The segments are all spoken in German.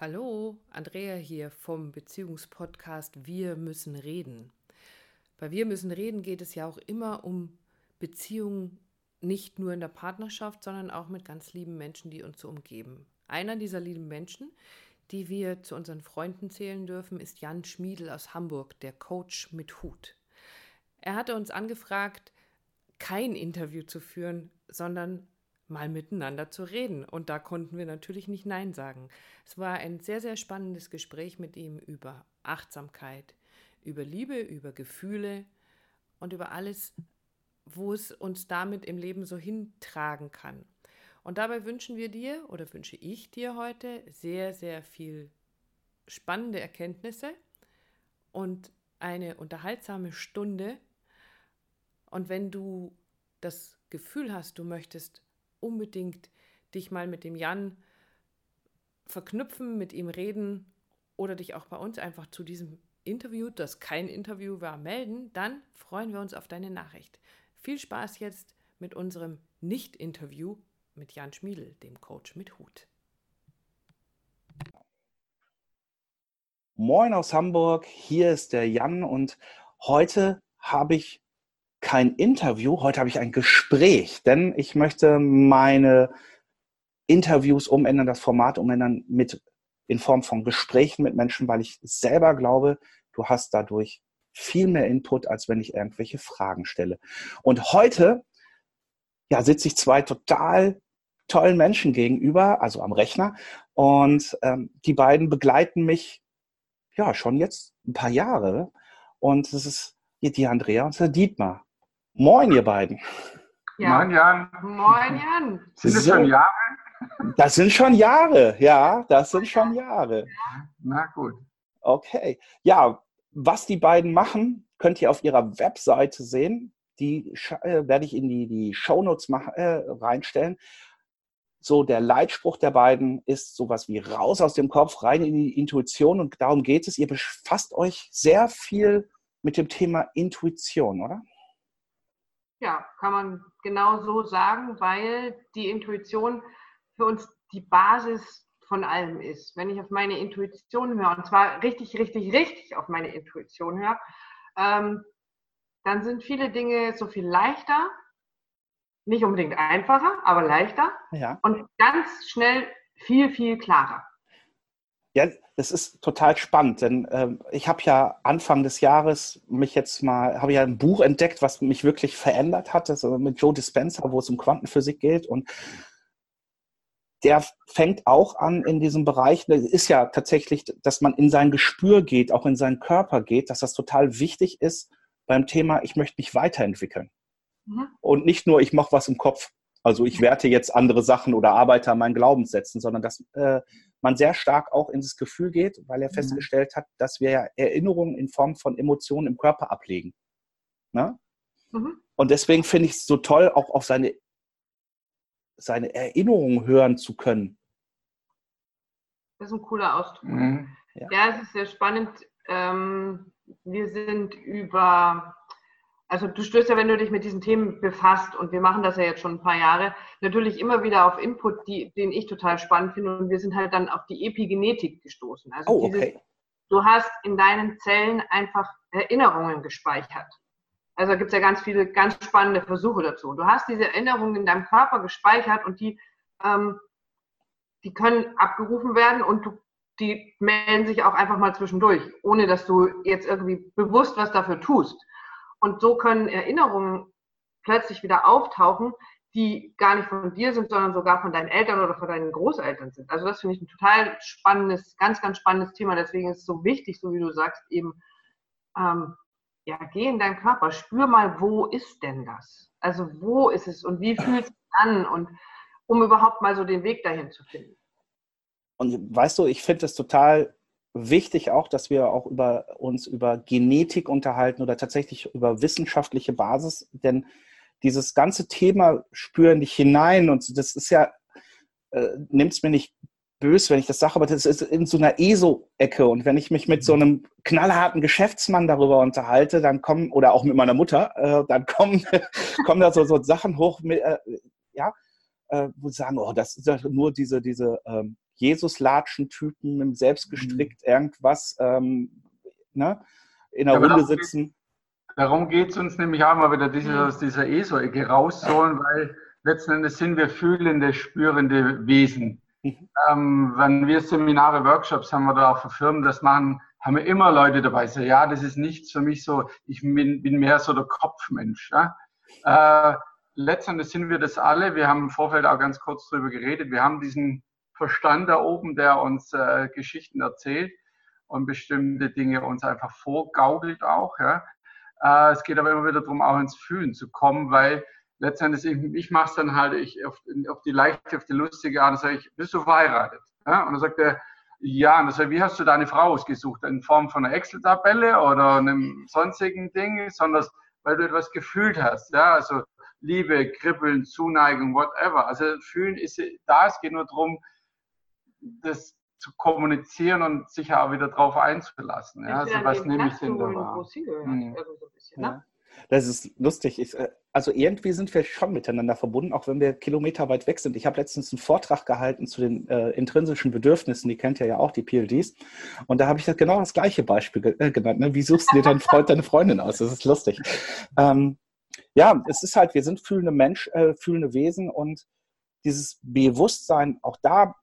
Hallo, Andrea hier vom Beziehungspodcast Wir müssen reden. Bei Wir müssen reden geht es ja auch immer um Beziehungen nicht nur in der Partnerschaft, sondern auch mit ganz lieben Menschen, die uns so umgeben. Einer dieser lieben Menschen, die wir zu unseren Freunden zählen dürfen, ist Jan Schmiedel aus Hamburg, der Coach mit Hut. Er hatte uns angefragt, kein Interview zu führen, sondern mal miteinander zu reden. Und da konnten wir natürlich nicht Nein sagen. Es war ein sehr, sehr spannendes Gespräch mit ihm über Achtsamkeit, über Liebe, über Gefühle und über alles, wo es uns damit im Leben so hintragen kann. Und dabei wünschen wir dir oder wünsche ich dir heute sehr, sehr viel spannende Erkenntnisse und eine unterhaltsame Stunde. Und wenn du das Gefühl hast, du möchtest unbedingt dich mal mit dem Jan verknüpfen, mit ihm reden oder dich auch bei uns einfach zu diesem Interview, das kein Interview war, melden, dann freuen wir uns auf deine Nachricht. Viel Spaß jetzt mit unserem Nicht-Interview mit Jan Schmiedel, dem Coach mit Hut. Moin aus Hamburg, hier ist der Jan und heute habe ich kein Interview, heute habe ich ein Gespräch, denn ich möchte meine Interviews umändern, das Format umändern mit in Form von Gesprächen mit Menschen, weil ich selber glaube, du hast dadurch viel mehr Input, als wenn ich irgendwelche Fragen stelle. Und heute ja, sitze ich zwei total tollen Menschen gegenüber, also am Rechner. Und ähm, die beiden begleiten mich ja schon jetzt ein paar Jahre. Und das ist die Andrea und der Dietmar. Moin, ihr beiden. Ja. Moin, Jan. Moin, Jan. Sind das so, schon Jahre? Das sind schon Jahre, ja, das sind schon Jahre. Na gut. Okay. Ja, was die beiden machen, könnt ihr auf ihrer Webseite sehen. Die äh, werde ich in die, die Shownotes mach, äh, reinstellen. So, der Leitspruch der beiden ist sowas wie raus aus dem Kopf, rein in die Intuition und darum geht es. Ihr befasst euch sehr viel mit dem Thema Intuition, oder? Ja, kann man genau so sagen, weil die Intuition für uns die Basis von allem ist. Wenn ich auf meine Intuition höre, und zwar richtig, richtig, richtig auf meine Intuition höre, ähm, dann sind viele Dinge so viel leichter, nicht unbedingt einfacher, aber leichter ja. und ganz schnell viel, viel klarer. Ja, das ist total spannend, denn äh, ich habe ja Anfang des Jahres mich jetzt mal, habe ja ein Buch entdeckt, was mich wirklich verändert hat, das mit Joe Dispenza, wo es um Quantenphysik geht und der fängt auch an in diesem Bereich, das ist ja tatsächlich, dass man in sein Gespür geht, auch in seinen Körper geht, dass das total wichtig ist beim Thema, ich möchte mich weiterentwickeln. Mhm. Und nicht nur, ich mache was im Kopf. Also ich werte jetzt andere Sachen oder arbeite an meinen Glaubenssätzen, sondern dass äh, man sehr stark auch ins Gefühl geht, weil er mhm. festgestellt hat, dass wir ja Erinnerungen in Form von Emotionen im Körper ablegen. Ne? Mhm. Und deswegen finde ich es so toll, auch auf seine, seine Erinnerungen hören zu können. Das ist ein cooler Ausdruck. Mhm. Ja. ja, es ist sehr spannend. Ähm, wir sind über also du stößt ja, wenn du dich mit diesen Themen befasst, und wir machen das ja jetzt schon ein paar Jahre, natürlich immer wieder auf Input, die, den ich total spannend finde. Und wir sind halt dann auf die Epigenetik gestoßen. Also oh, okay. Dieses, du hast in deinen Zellen einfach Erinnerungen gespeichert. Also da gibt es ja ganz viele ganz spannende Versuche dazu. Du hast diese Erinnerungen in deinem Körper gespeichert und die, ähm, die können abgerufen werden und du, die melden sich auch einfach mal zwischendurch, ohne dass du jetzt irgendwie bewusst was dafür tust. Und so können Erinnerungen plötzlich wieder auftauchen, die gar nicht von dir sind, sondern sogar von deinen Eltern oder von deinen Großeltern sind. Also das finde ich ein total spannendes, ganz, ganz spannendes Thema. Deswegen ist es so wichtig, so wie du sagst, eben, ähm, ja, geh in deinen Körper, spür mal, wo ist denn das? Also wo ist es und wie fühlt es an? Und um überhaupt mal so den Weg dahin zu finden. Und weißt du, ich finde es total wichtig auch, dass wir auch über uns über Genetik unterhalten oder tatsächlich über wissenschaftliche Basis, denn dieses ganze Thema spüren dich hinein und das ist ja, äh, nimmt es mir nicht böse, wenn ich das sage, aber das ist in so einer ESO-Ecke. Und wenn ich mich mit so einem knallharten Geschäftsmann darüber unterhalte, dann kommen, oder auch mit meiner Mutter, äh, dann kommen, kommen da so, so Sachen hoch, mit, äh, ja, äh, wo sie sagen, oh, das ist nur diese, diese ähm, Jesus-Latschen-Typen im selbstgestrickt mhm. irgendwas ähm, ne, in der ja, Runde sitzen. Darum geht es uns nämlich auch mal wieder diese, aus dieser ESO-Ecke rauszuholen, weil letzten Endes sind wir fühlende, spürende Wesen. Mhm. Ähm, wenn wir Seminare, Workshops haben oder auch für Firmen das machen, haben wir immer Leute dabei, so, ja, das ist nichts für mich so, ich bin, bin mehr so der Kopfmensch. Ja? Äh, letztendlich sind wir das alle. Wir haben im Vorfeld auch ganz kurz drüber geredet. Wir haben diesen Verstand da oben, der uns äh, Geschichten erzählt und bestimmte Dinge uns einfach vorgaukelt auch. Ja? Äh, es geht aber immer wieder darum, auch ins Fühlen zu kommen, weil letztendlich, ich, ich mache es dann halt ich, auf, auf, die leichte, auf die lustige Art, sage ich, bist du verheiratet? Ja? Und dann sagt er, ja, und dann sage ich, wie hast du deine Frau ausgesucht? In Form von einer Excel-Tabelle oder einem sonstigen Ding, sondern weil du etwas gefühlt hast. Ja? Also Liebe, Kribbeln, Zuneigung, whatever. Also fühlen ist da, es geht nur darum, das zu kommunizieren und sich auch wieder drauf einzulassen. Ja? Also was nehme ich denn da wahr? Hm. Also ne? Das ist lustig. Ich, äh, also irgendwie sind wir schon miteinander verbunden, auch wenn wir kilometerweit weg sind. Ich habe letztens einen Vortrag gehalten zu den äh, intrinsischen Bedürfnissen, die kennt ihr ja auch, die PLDs. Und da habe ich das genau das gleiche Beispiel ge äh, genannt. Ne? Wie suchst du dir deinen Freund, deine Freundin aus? Das ist lustig. Ähm, ja, es ist halt, wir sind fühlende Mensch, äh, fühlende Wesen und dieses Bewusstsein, auch da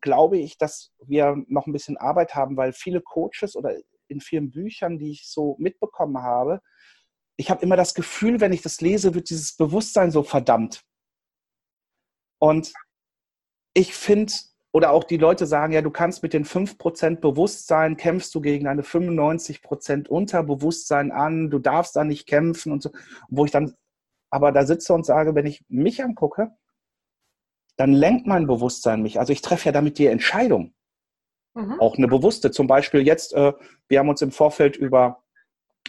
glaube ich, dass wir noch ein bisschen Arbeit haben, weil viele Coaches oder in vielen Büchern, die ich so mitbekommen habe, ich habe immer das Gefühl, wenn ich das lese, wird dieses Bewusstsein so verdammt. Und ich finde, oder auch die Leute sagen, ja, du kannst mit den 5% Bewusstsein, kämpfst du gegen eine 95% Unterbewusstsein an, du darfst da nicht kämpfen und so. Wo ich dann aber da sitze und sage, wenn ich mich angucke, dann lenkt mein Bewusstsein mich. Also ich treffe ja damit die Entscheidung. Mhm. Auch eine bewusste. Zum Beispiel jetzt, äh, wir haben uns im Vorfeld über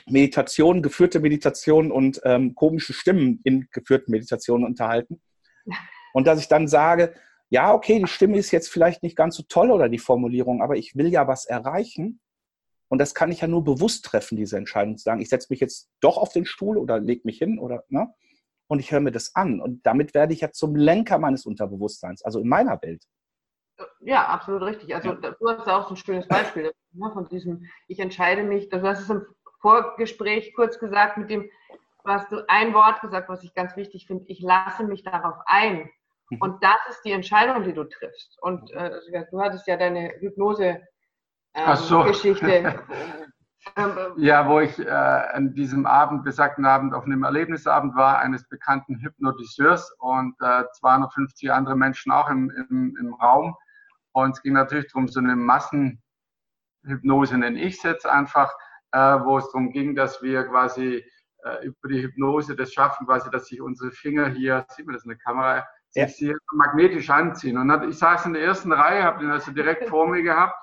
Meditation, geführte Meditation und ähm, komische Stimmen in geführten Meditationen unterhalten. Und dass ich dann sage, ja, okay, die Stimme ist jetzt vielleicht nicht ganz so toll oder die Formulierung, aber ich will ja was erreichen. Und das kann ich ja nur bewusst treffen, diese Entscheidung zu sagen, ich setze mich jetzt doch auf den Stuhl oder lege mich hin oder, ne? Und ich höre mir das an. Und damit werde ich ja zum Lenker meines Unterbewusstseins, also in meiner Welt. Ja, absolut richtig. Also ja. du hast ja auch so ein schönes Beispiel ne, von diesem, ich entscheide mich, du hast es im Vorgespräch kurz gesagt mit dem, du hast du ein Wort gesagt, was ich ganz wichtig finde, ich lasse mich darauf ein. Mhm. Und das ist die Entscheidung, die du triffst. Und äh, du hattest ja deine Hypnose-Geschichte. Ähm, so. Ähm, ja, wo ich äh, an diesem Abend, besagten Abend, auf einem Erlebnisabend war, eines bekannten Hypnotiseurs und äh, 250 andere Menschen auch im, im, im Raum. Und es ging natürlich darum, so eine Massenhypnose nenne ich es jetzt einfach, äh, wo es darum ging, dass wir quasi äh, über die Hypnose das schaffen, quasi, dass sich unsere Finger hier, sieht man das in der Kamera, ja. sich magnetisch anziehen. Und ich saß in der ersten Reihe, habe den also direkt vor mir gehabt.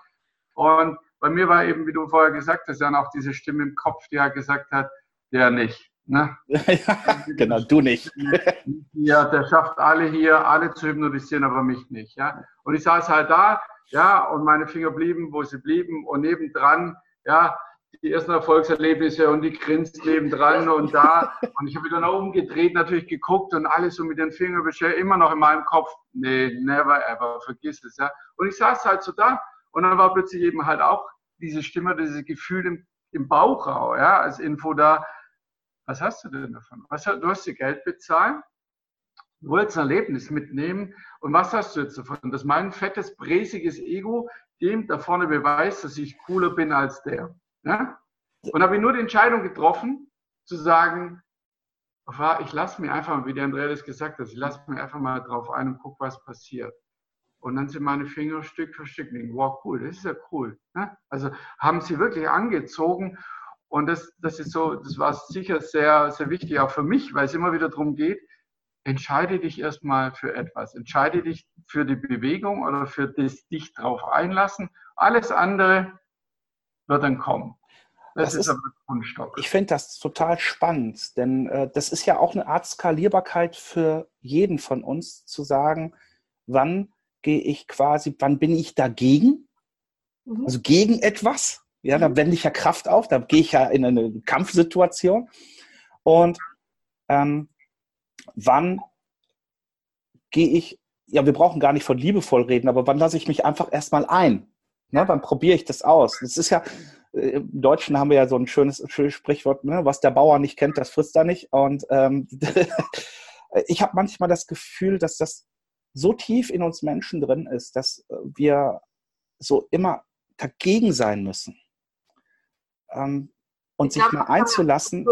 Und bei mir war eben, wie du vorher gesagt hast, dann auch diese Stimme im Kopf, die ja gesagt hat, der nicht. Ne? genau, du nicht. ja, der schafft alle hier, alle zu hypnotisieren, aber mich nicht. Ja? Und ich saß halt da, ja, und meine Finger blieben, wo sie blieben, und nebendran, ja, die ersten Erfolgserlebnisse und die grinst nebendran und da. Und ich habe wieder nach oben gedreht, natürlich geguckt und alles so mit den Fingern beschert, immer noch in meinem Kopf, nee, never ever, vergiss es, ja. Und ich saß halt so da und dann war plötzlich eben halt auch diese Stimme, dieses Gefühl im, im Bauchraum, ja, als Info da. Was hast du denn davon? Was, du hast dir Geld bezahlt, du wolltest ein Erlebnis mitnehmen und was hast du jetzt davon? Dass mein fettes, bräsiges Ego dem da vorne beweist, dass ich cooler bin als der. Ja? Und habe ich nur die Entscheidung getroffen, zu sagen, ich lasse mir einfach wie der Andreas gesagt hat, ich lasse mir einfach mal drauf ein und gucke, was passiert. Und dann sind meine Finger Stück für Stück, denken, wow, cool, das ist ja cool. Ne? Also haben sie wirklich angezogen. Und das, das ist so, das war sicher sehr, sehr wichtig, auch für mich, weil es immer wieder darum geht, entscheide dich erstmal für etwas. Entscheide dich für die Bewegung oder für das dich drauf einlassen. Alles andere wird dann kommen. Das, das ist, aber Kunststock. Ich finde das total spannend, denn äh, das ist ja auch eine Art Skalierbarkeit für jeden von uns, zu sagen, wann gehe ich quasi, wann bin ich dagegen? Mhm. Also gegen etwas. Ja, da mhm. wende ich ja Kraft auf, da gehe ich ja in eine Kampfsituation. Und ähm, wann gehe ich ja, wir brauchen gar nicht von liebevoll reden, aber wann lasse ich mich einfach erstmal ein? Ne, wann probiere ich das aus? Das ist ja, äh, im Deutschen haben wir ja so ein schönes, schönes Sprichwort, ne? was der Bauer nicht kennt, das frisst er nicht. Und ähm, ich habe manchmal das Gefühl, dass das so tief in uns Menschen drin ist, dass wir so immer dagegen sein müssen. Ähm, und ich sich glaub, mal einzulassen.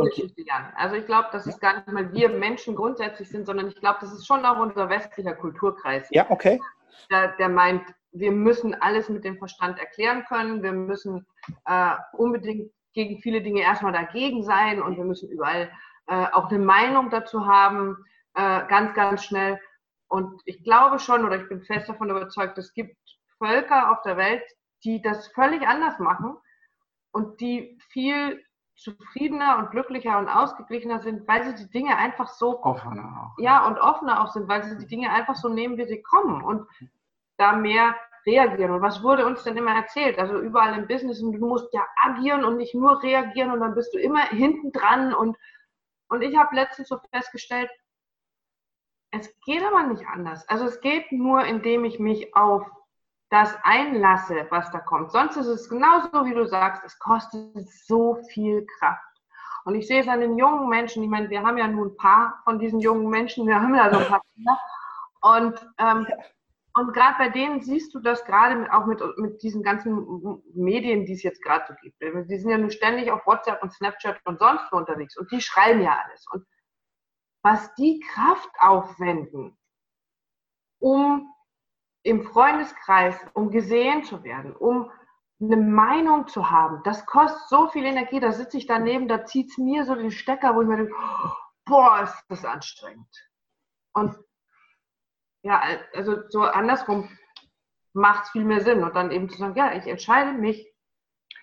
Also ich glaube, dass es gar nicht mal wir Menschen grundsätzlich sind, sondern ich glaube, das ist schon auch unser westlicher Kulturkreis. Ja, okay. Der, der meint, wir müssen alles mit dem Verstand erklären können, wir müssen äh, unbedingt gegen viele Dinge erstmal dagegen sein und wir müssen überall äh, auch eine Meinung dazu haben, äh, ganz, ganz schnell. Und ich glaube schon, oder ich bin fest davon überzeugt, es gibt Völker auf der Welt, die das völlig anders machen und die viel zufriedener und glücklicher und ausgeglichener sind, weil sie die Dinge einfach so offener auch. Ja, und offener auch sind, weil sie die Dinge einfach so nehmen, wie sie kommen und da mehr reagieren. Und was wurde uns denn immer erzählt? Also überall im Business, du musst ja agieren und nicht nur reagieren und dann bist du immer hinten dran. Und, und ich habe letztens so festgestellt, es geht aber nicht anders. Also es geht nur, indem ich mich auf das einlasse, was da kommt. Sonst ist es genauso, wie du sagst, es kostet so viel Kraft. Und ich sehe es an den jungen Menschen, ich meine, wir haben ja nun ein paar von diesen jungen Menschen, wir haben ja so ein paar Kinder. Und, ähm, und gerade bei denen siehst du das gerade auch mit, mit diesen ganzen Medien, die es jetzt gerade so gibt. Die sind ja nun ständig auf WhatsApp und Snapchat und sonst wo unterwegs und die schreiben ja alles. Und was die Kraft aufwenden, um im Freundeskreis, um gesehen zu werden, um eine Meinung zu haben, das kostet so viel Energie. Da sitze ich daneben, da zieht es mir so den Stecker, wo ich mir denke, boah, ist das anstrengend. Und ja, also so andersrum macht es viel mehr Sinn. Und dann eben zu sagen, ja, ich entscheide mich,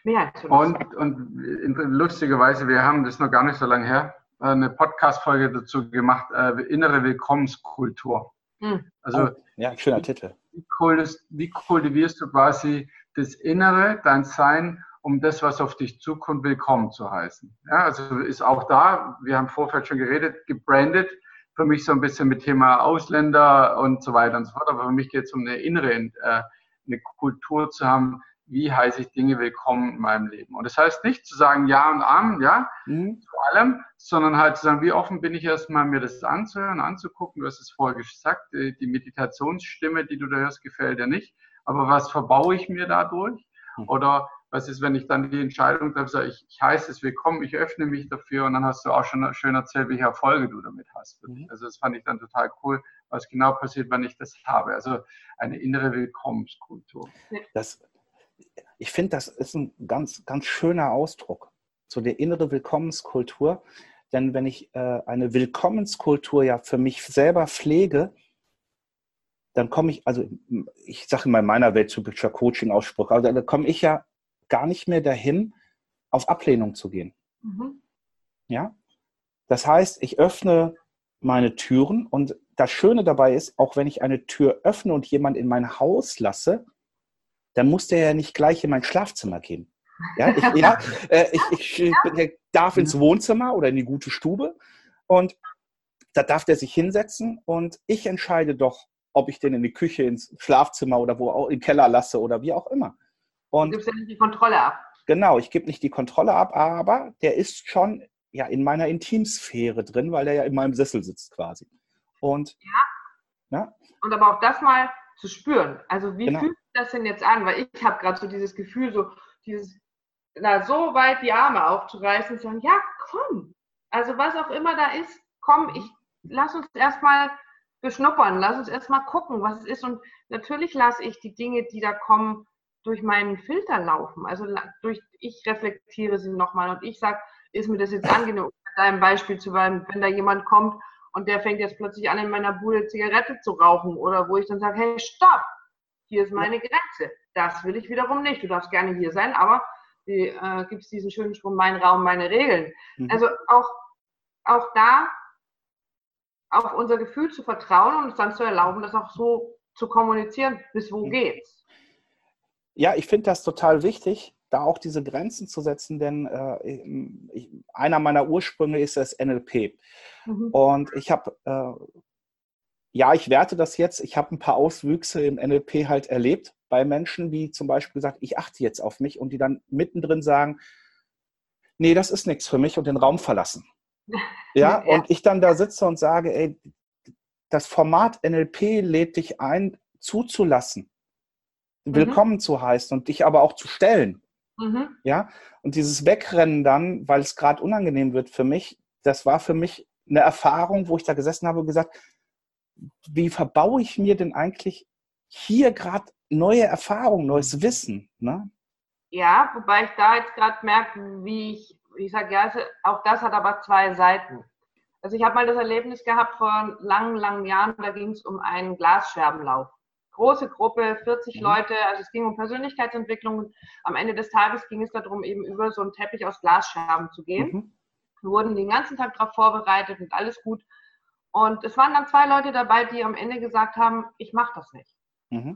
mehr zu Und, und lustigerweise, wir haben das noch gar nicht so lange her, eine Podcast-Folge dazu gemacht, äh, innere Willkommenskultur. Hm. Also, oh, ja, schöner Titel wie kultivierst du quasi das Innere, dein Sein, um das, was auf dich zukommt, willkommen zu heißen. Ja, also ist auch da, wir haben im Vorfeld schon geredet, gebrandet, für mich so ein bisschen mit Thema Ausländer und so weiter und so fort, aber für mich geht es um eine innere, äh, eine Kultur zu haben, wie heiße ich Dinge willkommen in meinem Leben. Und das heißt nicht zu sagen Ja und Amen, ja, mhm. zu allem, sondern halt zu sagen, wie offen bin ich erstmal, mir das anzuhören, anzugucken. Du hast es vorher gesagt, die, Meditationsstimme, die du da hörst, gefällt dir nicht. Aber was verbaue ich mir dadurch? Mhm. Oder was ist, wenn ich dann die Entscheidung treffe, ich, ich heiße es willkommen, ich öffne mich dafür und dann hast du auch schon schön erzählt, welche Erfolge du damit hast. Mhm. Also das fand ich dann total cool, was genau passiert, wenn ich das habe. Also eine innere Willkommenskultur. Das, ich finde, das ist ein ganz, ganz schöner Ausdruck. So der innere Willkommenskultur. Denn wenn ich äh, eine Willkommenskultur ja für mich selber pflege, dann komme ich, also ich sage mal in meiner Welt typischer Coaching-Ausspruch, also da komme ich ja gar nicht mehr dahin, auf Ablehnung zu gehen. Mhm. Ja? Das heißt, ich öffne meine Türen und das Schöne dabei ist, auch wenn ich eine Tür öffne und jemand in mein Haus lasse, dann muss der ja nicht gleich in mein Schlafzimmer gehen. Ja, ich, ja, äh, ich, ich darf ins Wohnzimmer oder in die gute Stube und da darf der sich hinsetzen und ich entscheide doch, ob ich den in die Küche, ins Schlafzimmer oder wo auch im Keller lasse oder wie auch immer. Und du gibst ja nicht die Kontrolle ab. Genau, ich gebe nicht die Kontrolle ab, aber der ist schon ja in meiner Intimsphäre drin, weil der ja in meinem Sessel sitzt quasi. Und ja. ja. Und aber auch das mal zu spüren. Also wie genau. fühlt sich das denn jetzt an? Weil ich habe gerade so dieses Gefühl, so dieses, na, so weit die Arme aufzureißen und zu sagen, ja, komm. Also was auch immer da ist, komm, ich lass uns erstmal beschnuppern, lass uns erstmal gucken, was es ist. Und natürlich lasse ich die Dinge, die da kommen, durch meinen Filter laufen. Also durch, ich reflektiere sie nochmal und ich sage, ist mir das jetzt angenehm, um deinem Beispiel zu bleiben, wenn da jemand kommt und der fängt jetzt plötzlich an, in meiner Bude Zigarette zu rauchen oder wo ich dann sage, hey, stopp, hier ist meine Grenze. Das will ich wiederum nicht. Du darfst gerne hier sein, aber äh, gibt es diesen schönen Spruch, mein Raum, meine Regeln. Mhm. Also auch, auch da auf unser Gefühl zu vertrauen und uns dann zu erlauben, das auch so zu kommunizieren, bis wo mhm. geht's. Ja, ich finde das total wichtig, da auch diese Grenzen zu setzen, denn äh, ich, einer meiner Ursprünge ist das NLP. Mhm. Und ich habe äh, ja, ich werte das jetzt. Ich habe ein paar Auswüchse im NLP halt erlebt bei Menschen, die zum Beispiel gesagt, ich achte jetzt auf mich und die dann mittendrin sagen, nee, das ist nichts für mich und den Raum verlassen. Ja, ja, und ich dann da sitze und sage, ey, das Format NLP lädt dich ein, zuzulassen, mhm. willkommen zu heißen und dich aber auch zu stellen. Mhm. Ja, und dieses Wegrennen dann, weil es gerade unangenehm wird für mich, das war für mich eine Erfahrung, wo ich da gesessen habe und gesagt, wie verbaue ich mir denn eigentlich hier gerade neue Erfahrungen, neues Wissen? Ne? Ja, wobei ich da jetzt gerade merke, wie ich, ich sage, ja, auch das hat aber zwei Seiten. Also ich habe mal das Erlebnis gehabt vor langen, langen Jahren, da ging es um einen Glasscherbenlauf. Große Gruppe, 40 mhm. Leute, also es ging um Persönlichkeitsentwicklung. Am Ende des Tages ging es darum, eben über so einen Teppich aus Glasscherben zu gehen. Mhm. Wir wurden den ganzen Tag darauf vorbereitet und alles gut. Und es waren dann zwei Leute dabei, die am Ende gesagt haben, ich mache das nicht. Mhm.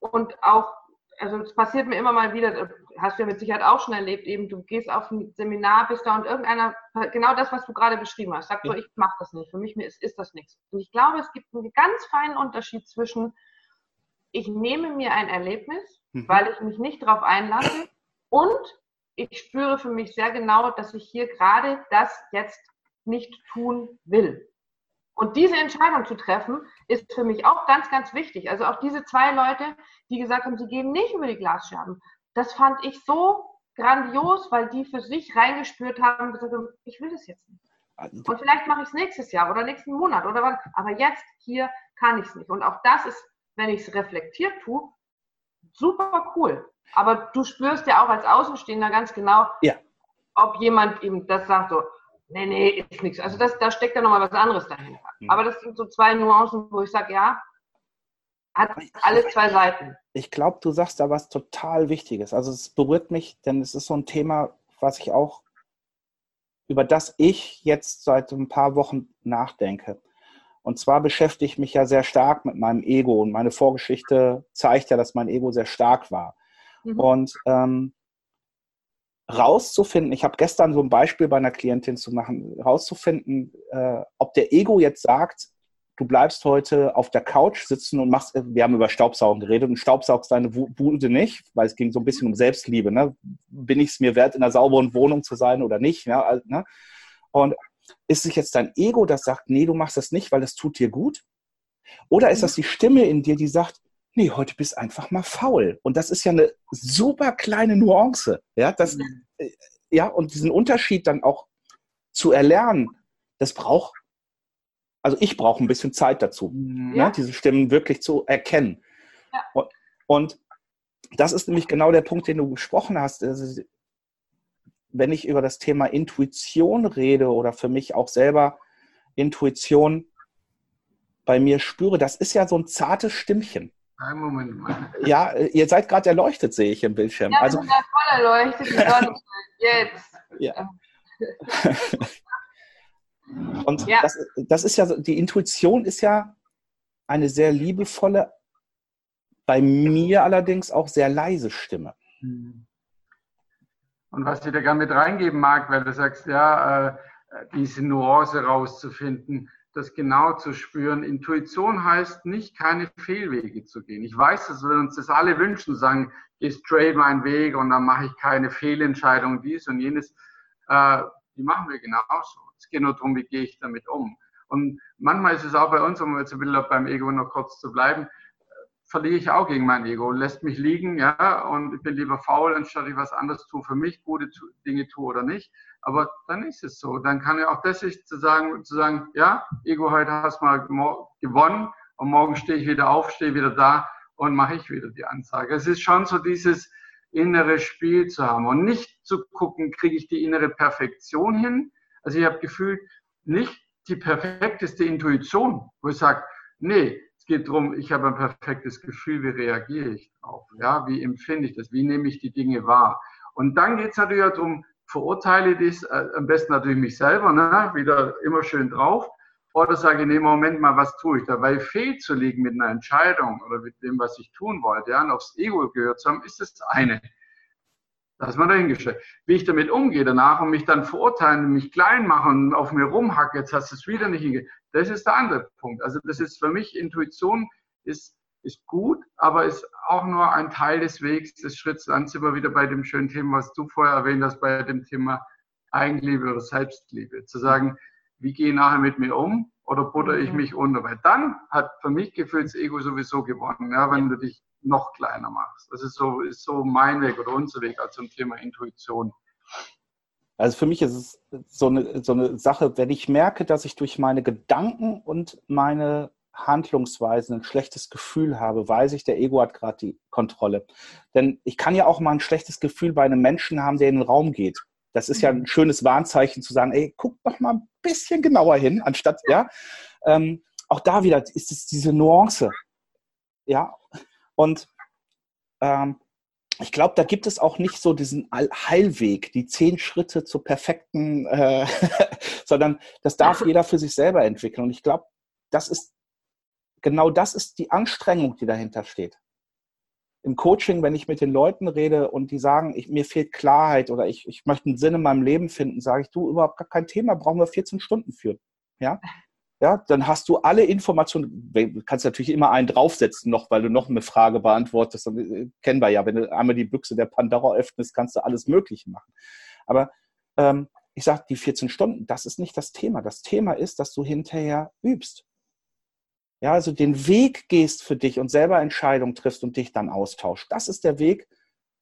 Und auch, also es passiert mir immer mal wieder, hast du ja mit Sicherheit auch schon erlebt, eben du gehst auf ein Seminar, bist da und irgendeiner, genau das, was du gerade beschrieben hast, sagt ja. so, ich mache das nicht, für mich ist, ist das nichts. Und ich glaube, es gibt einen ganz feinen Unterschied zwischen, ich nehme mir ein Erlebnis, mhm. weil ich mich nicht darauf einlasse und ich spüre für mich sehr genau, dass ich hier gerade das jetzt nicht tun will. Und diese Entscheidung zu treffen, ist für mich auch ganz, ganz wichtig. Also auch diese zwei Leute, die gesagt haben, sie gehen nicht über die Glasscherben, das fand ich so grandios, weil die für sich reingespürt haben und gesagt haben, ich will das jetzt nicht. Und vielleicht mache ich es nächstes Jahr oder nächsten Monat oder wann, aber jetzt hier kann ich es nicht. Und auch das ist, wenn ich es reflektiert tue, super cool. Aber du spürst ja auch als Außenstehender ganz genau, ja. ob jemand eben das sagt, so, Nee, nee, ist nichts. Also das, da steckt ja nochmal was anderes dahinter. Mhm. Aber das sind so zwei Nuancen, wo ich sage, ja, hat alles zwei Seiten. Ich glaube, du sagst da was total Wichtiges. Also es berührt mich, denn es ist so ein Thema, was ich auch, über das ich jetzt seit ein paar Wochen nachdenke. Und zwar beschäftige ich mich ja sehr stark mit meinem Ego und meine Vorgeschichte zeigt ja, dass mein Ego sehr stark war. Mhm. Und ähm, rauszufinden, ich habe gestern so ein Beispiel bei einer Klientin zu machen, rauszufinden, äh, ob der Ego jetzt sagt, du bleibst heute auf der Couch sitzen und machst, wir haben über Staubsaugen geredet und staubsaugst deine Bude nicht, weil es ging so ein bisschen um Selbstliebe. Ne? Bin ich es mir wert, in einer sauberen Wohnung zu sein oder nicht? Ja, also, ne? Und ist es jetzt dein Ego, das sagt, nee, du machst das nicht, weil es tut dir gut? Oder ist das die Stimme in dir, die sagt, nee, heute bist einfach mal faul. Und das ist ja eine super kleine Nuance. Ja, das, mhm. Äh, ja und diesen Unterschied dann auch zu erlernen, das braucht, also ich brauche ein bisschen Zeit dazu, mhm. ja. ne, diese Stimmen wirklich zu erkennen. Ja. Und, und, das ist nämlich genau der Punkt, den du gesprochen hast. Also, wenn ich über das Thema Intuition rede oder für mich auch selber Intuition bei mir spüre, das ist ja so ein zartes Stimmchen. Ein Moment mal. Ja, ihr seid gerade erleuchtet, sehe ich im Bildschirm. Ja, also, voll erleuchtet, die Sonne jetzt. Ja. Und ja. Das, das ist ja, die Intuition ist ja eine sehr liebevolle, bei mir allerdings auch sehr leise Stimme. Und was ich da gerne mit reingeben mag, weil du sagst, ja, äh, diese Nuance rauszufinden das genau zu spüren. Intuition heißt nicht, keine Fehlwege zu gehen. Ich weiß, dass wir uns das alle wünschen, sagen, geh straight meinen Weg und dann mache ich keine Fehlentscheidung, dies und jenes. Äh, die machen wir genauso. Es geht nur darum, wie gehe ich damit um. Und manchmal ist es auch bei uns, um jetzt ein bisschen beim Ego noch kurz zu bleiben, verliere ich auch gegen mein Ego, lässt mich liegen, ja, und ich bin lieber faul, anstatt ich was anderes tue für mich, gute Dinge tue oder nicht. Aber dann ist es so. Dann kann ja auch das sich zu sagen, zu sagen, ja, Ego, heute hast du mal gewonnen und morgen stehe ich wieder auf, stehe wieder da und mache ich wieder die Ansage. Es ist schon so dieses innere Spiel zu haben und nicht zu gucken, kriege ich die innere Perfektion hin. Also ich habe gefühlt nicht die perfekteste Intuition, wo ich sage, nee, es geht darum, ich habe ein perfektes Gefühl, wie reagiere ich drauf? Ja, wie empfinde ich das? Wie nehme ich die Dinge wahr? Und dann geht es natürlich auch darum, verurteile das, äh, am besten natürlich mich selber, ne? wieder immer schön drauf. Oder sage, nee, Moment mal, was tue ich da? Weil fehlzulegen mit einer Entscheidung oder mit dem, was ich tun wollte, ja, und aufs Ego gehört zu haben, ist das eine. Das ist mal dahingestellt. Wie ich damit umgehe danach und mich dann verurteilen, mich klein machen und auf mir rumhacken, jetzt hast du es wieder nicht hingekriegt, das ist der andere Punkt. Also das ist für mich, Intuition ist, ist gut, aber ist auch nur ein Teil des Wegs, des Schritts. Dann sind wir wieder bei dem schönen Thema, was du vorher erwähnt hast, bei dem Thema Eigenliebe oder Selbstliebe. Zu sagen, wie gehe ich nachher mit mir um oder butter ich mhm. mich unter? Weil dann hat für mich gefühlt das Ego sowieso gewonnen, ja, wenn du dich noch kleiner machst. Das ist so, ist so mein Weg oder unser Weg als zum Thema Intuition. Also für mich ist es so eine, so eine Sache, wenn ich merke, dass ich durch meine Gedanken und meine Handlungsweisen ein schlechtes Gefühl habe, weiß ich, der Ego hat gerade die Kontrolle. Denn ich kann ja auch mal ein schlechtes Gefühl bei einem Menschen haben, der in den Raum geht. Das ist ja ein mhm. schönes Warnzeichen zu sagen, ey, guck doch mal ein bisschen genauer hin, anstatt, ja. Ähm, auch da wieder ist es diese Nuance. Ja. Und ähm, ich glaube, da gibt es auch nicht so diesen Heilweg, die zehn Schritte zur perfekten, äh, sondern das darf jeder für sich selber entwickeln. Und ich glaube, das ist genau das ist die Anstrengung, die dahinter steht im Coaching, wenn ich mit den Leuten rede und die sagen, ich, mir fehlt Klarheit oder ich, ich möchte einen Sinn in meinem Leben finden, sage ich, du, überhaupt gar kein Thema, brauchen wir 14 Stunden für. Ja? Ja, dann hast du alle Informationen, du kannst natürlich immer einen draufsetzen noch, weil du noch eine Frage beantwortest. Dann, äh, kennen wir ja, wenn du einmal die Büchse der Pandora öffnest, kannst du alles Mögliche machen. Aber ähm, ich sage, die 14 Stunden, das ist nicht das Thema. Das Thema ist, dass du hinterher übst. Ja, also den Weg gehst für dich und selber Entscheidungen triffst und dich dann austauscht. Das ist der Weg,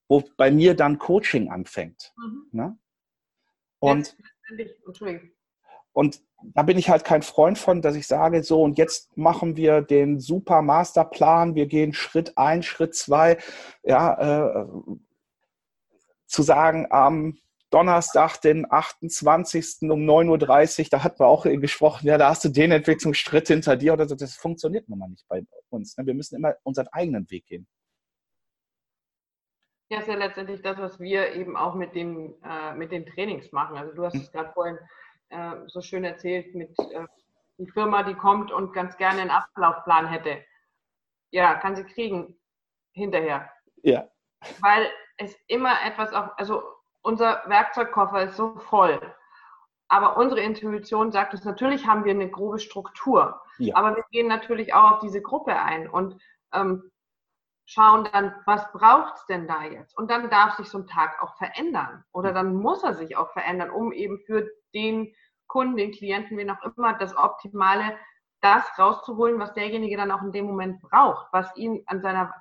wo bei mir dann Coaching anfängt. Mhm. Ne? Und, und da bin ich halt kein Freund von, dass ich sage, so und jetzt machen wir den super Masterplan, wir gehen Schritt ein, Schritt zwei, ja, äh, zu sagen, ähm, Donnerstag, den 28. um 9.30 Uhr, da hatten wir auch gesprochen, ja, da hast du den Entwicklungsschritt hinter dir oder so. Das funktioniert nun mal nicht bei uns. Ne? Wir müssen immer unseren eigenen Weg gehen. Ja, ist ja letztendlich das, was wir eben auch mit, dem, äh, mit den Trainings machen. Also du hast es gerade vorhin äh, so schön erzählt mit äh, die Firma, die kommt und ganz gerne einen Ablaufplan hätte. Ja, kann sie kriegen hinterher. Ja. Weil es immer etwas auch, also unser Werkzeugkoffer ist so voll. Aber unsere Intuition sagt uns, natürlich haben wir eine grobe Struktur. Ja. Aber wir gehen natürlich auch auf diese Gruppe ein und ähm, schauen dann, was braucht es denn da jetzt? Und dann darf sich so ein Tag auch verändern. Oder dann muss er sich auch verändern, um eben für den Kunden, den Klienten, wie auch immer, das Optimale, das rauszuholen, was derjenige dann auch in dem Moment braucht, was ihn an seiner,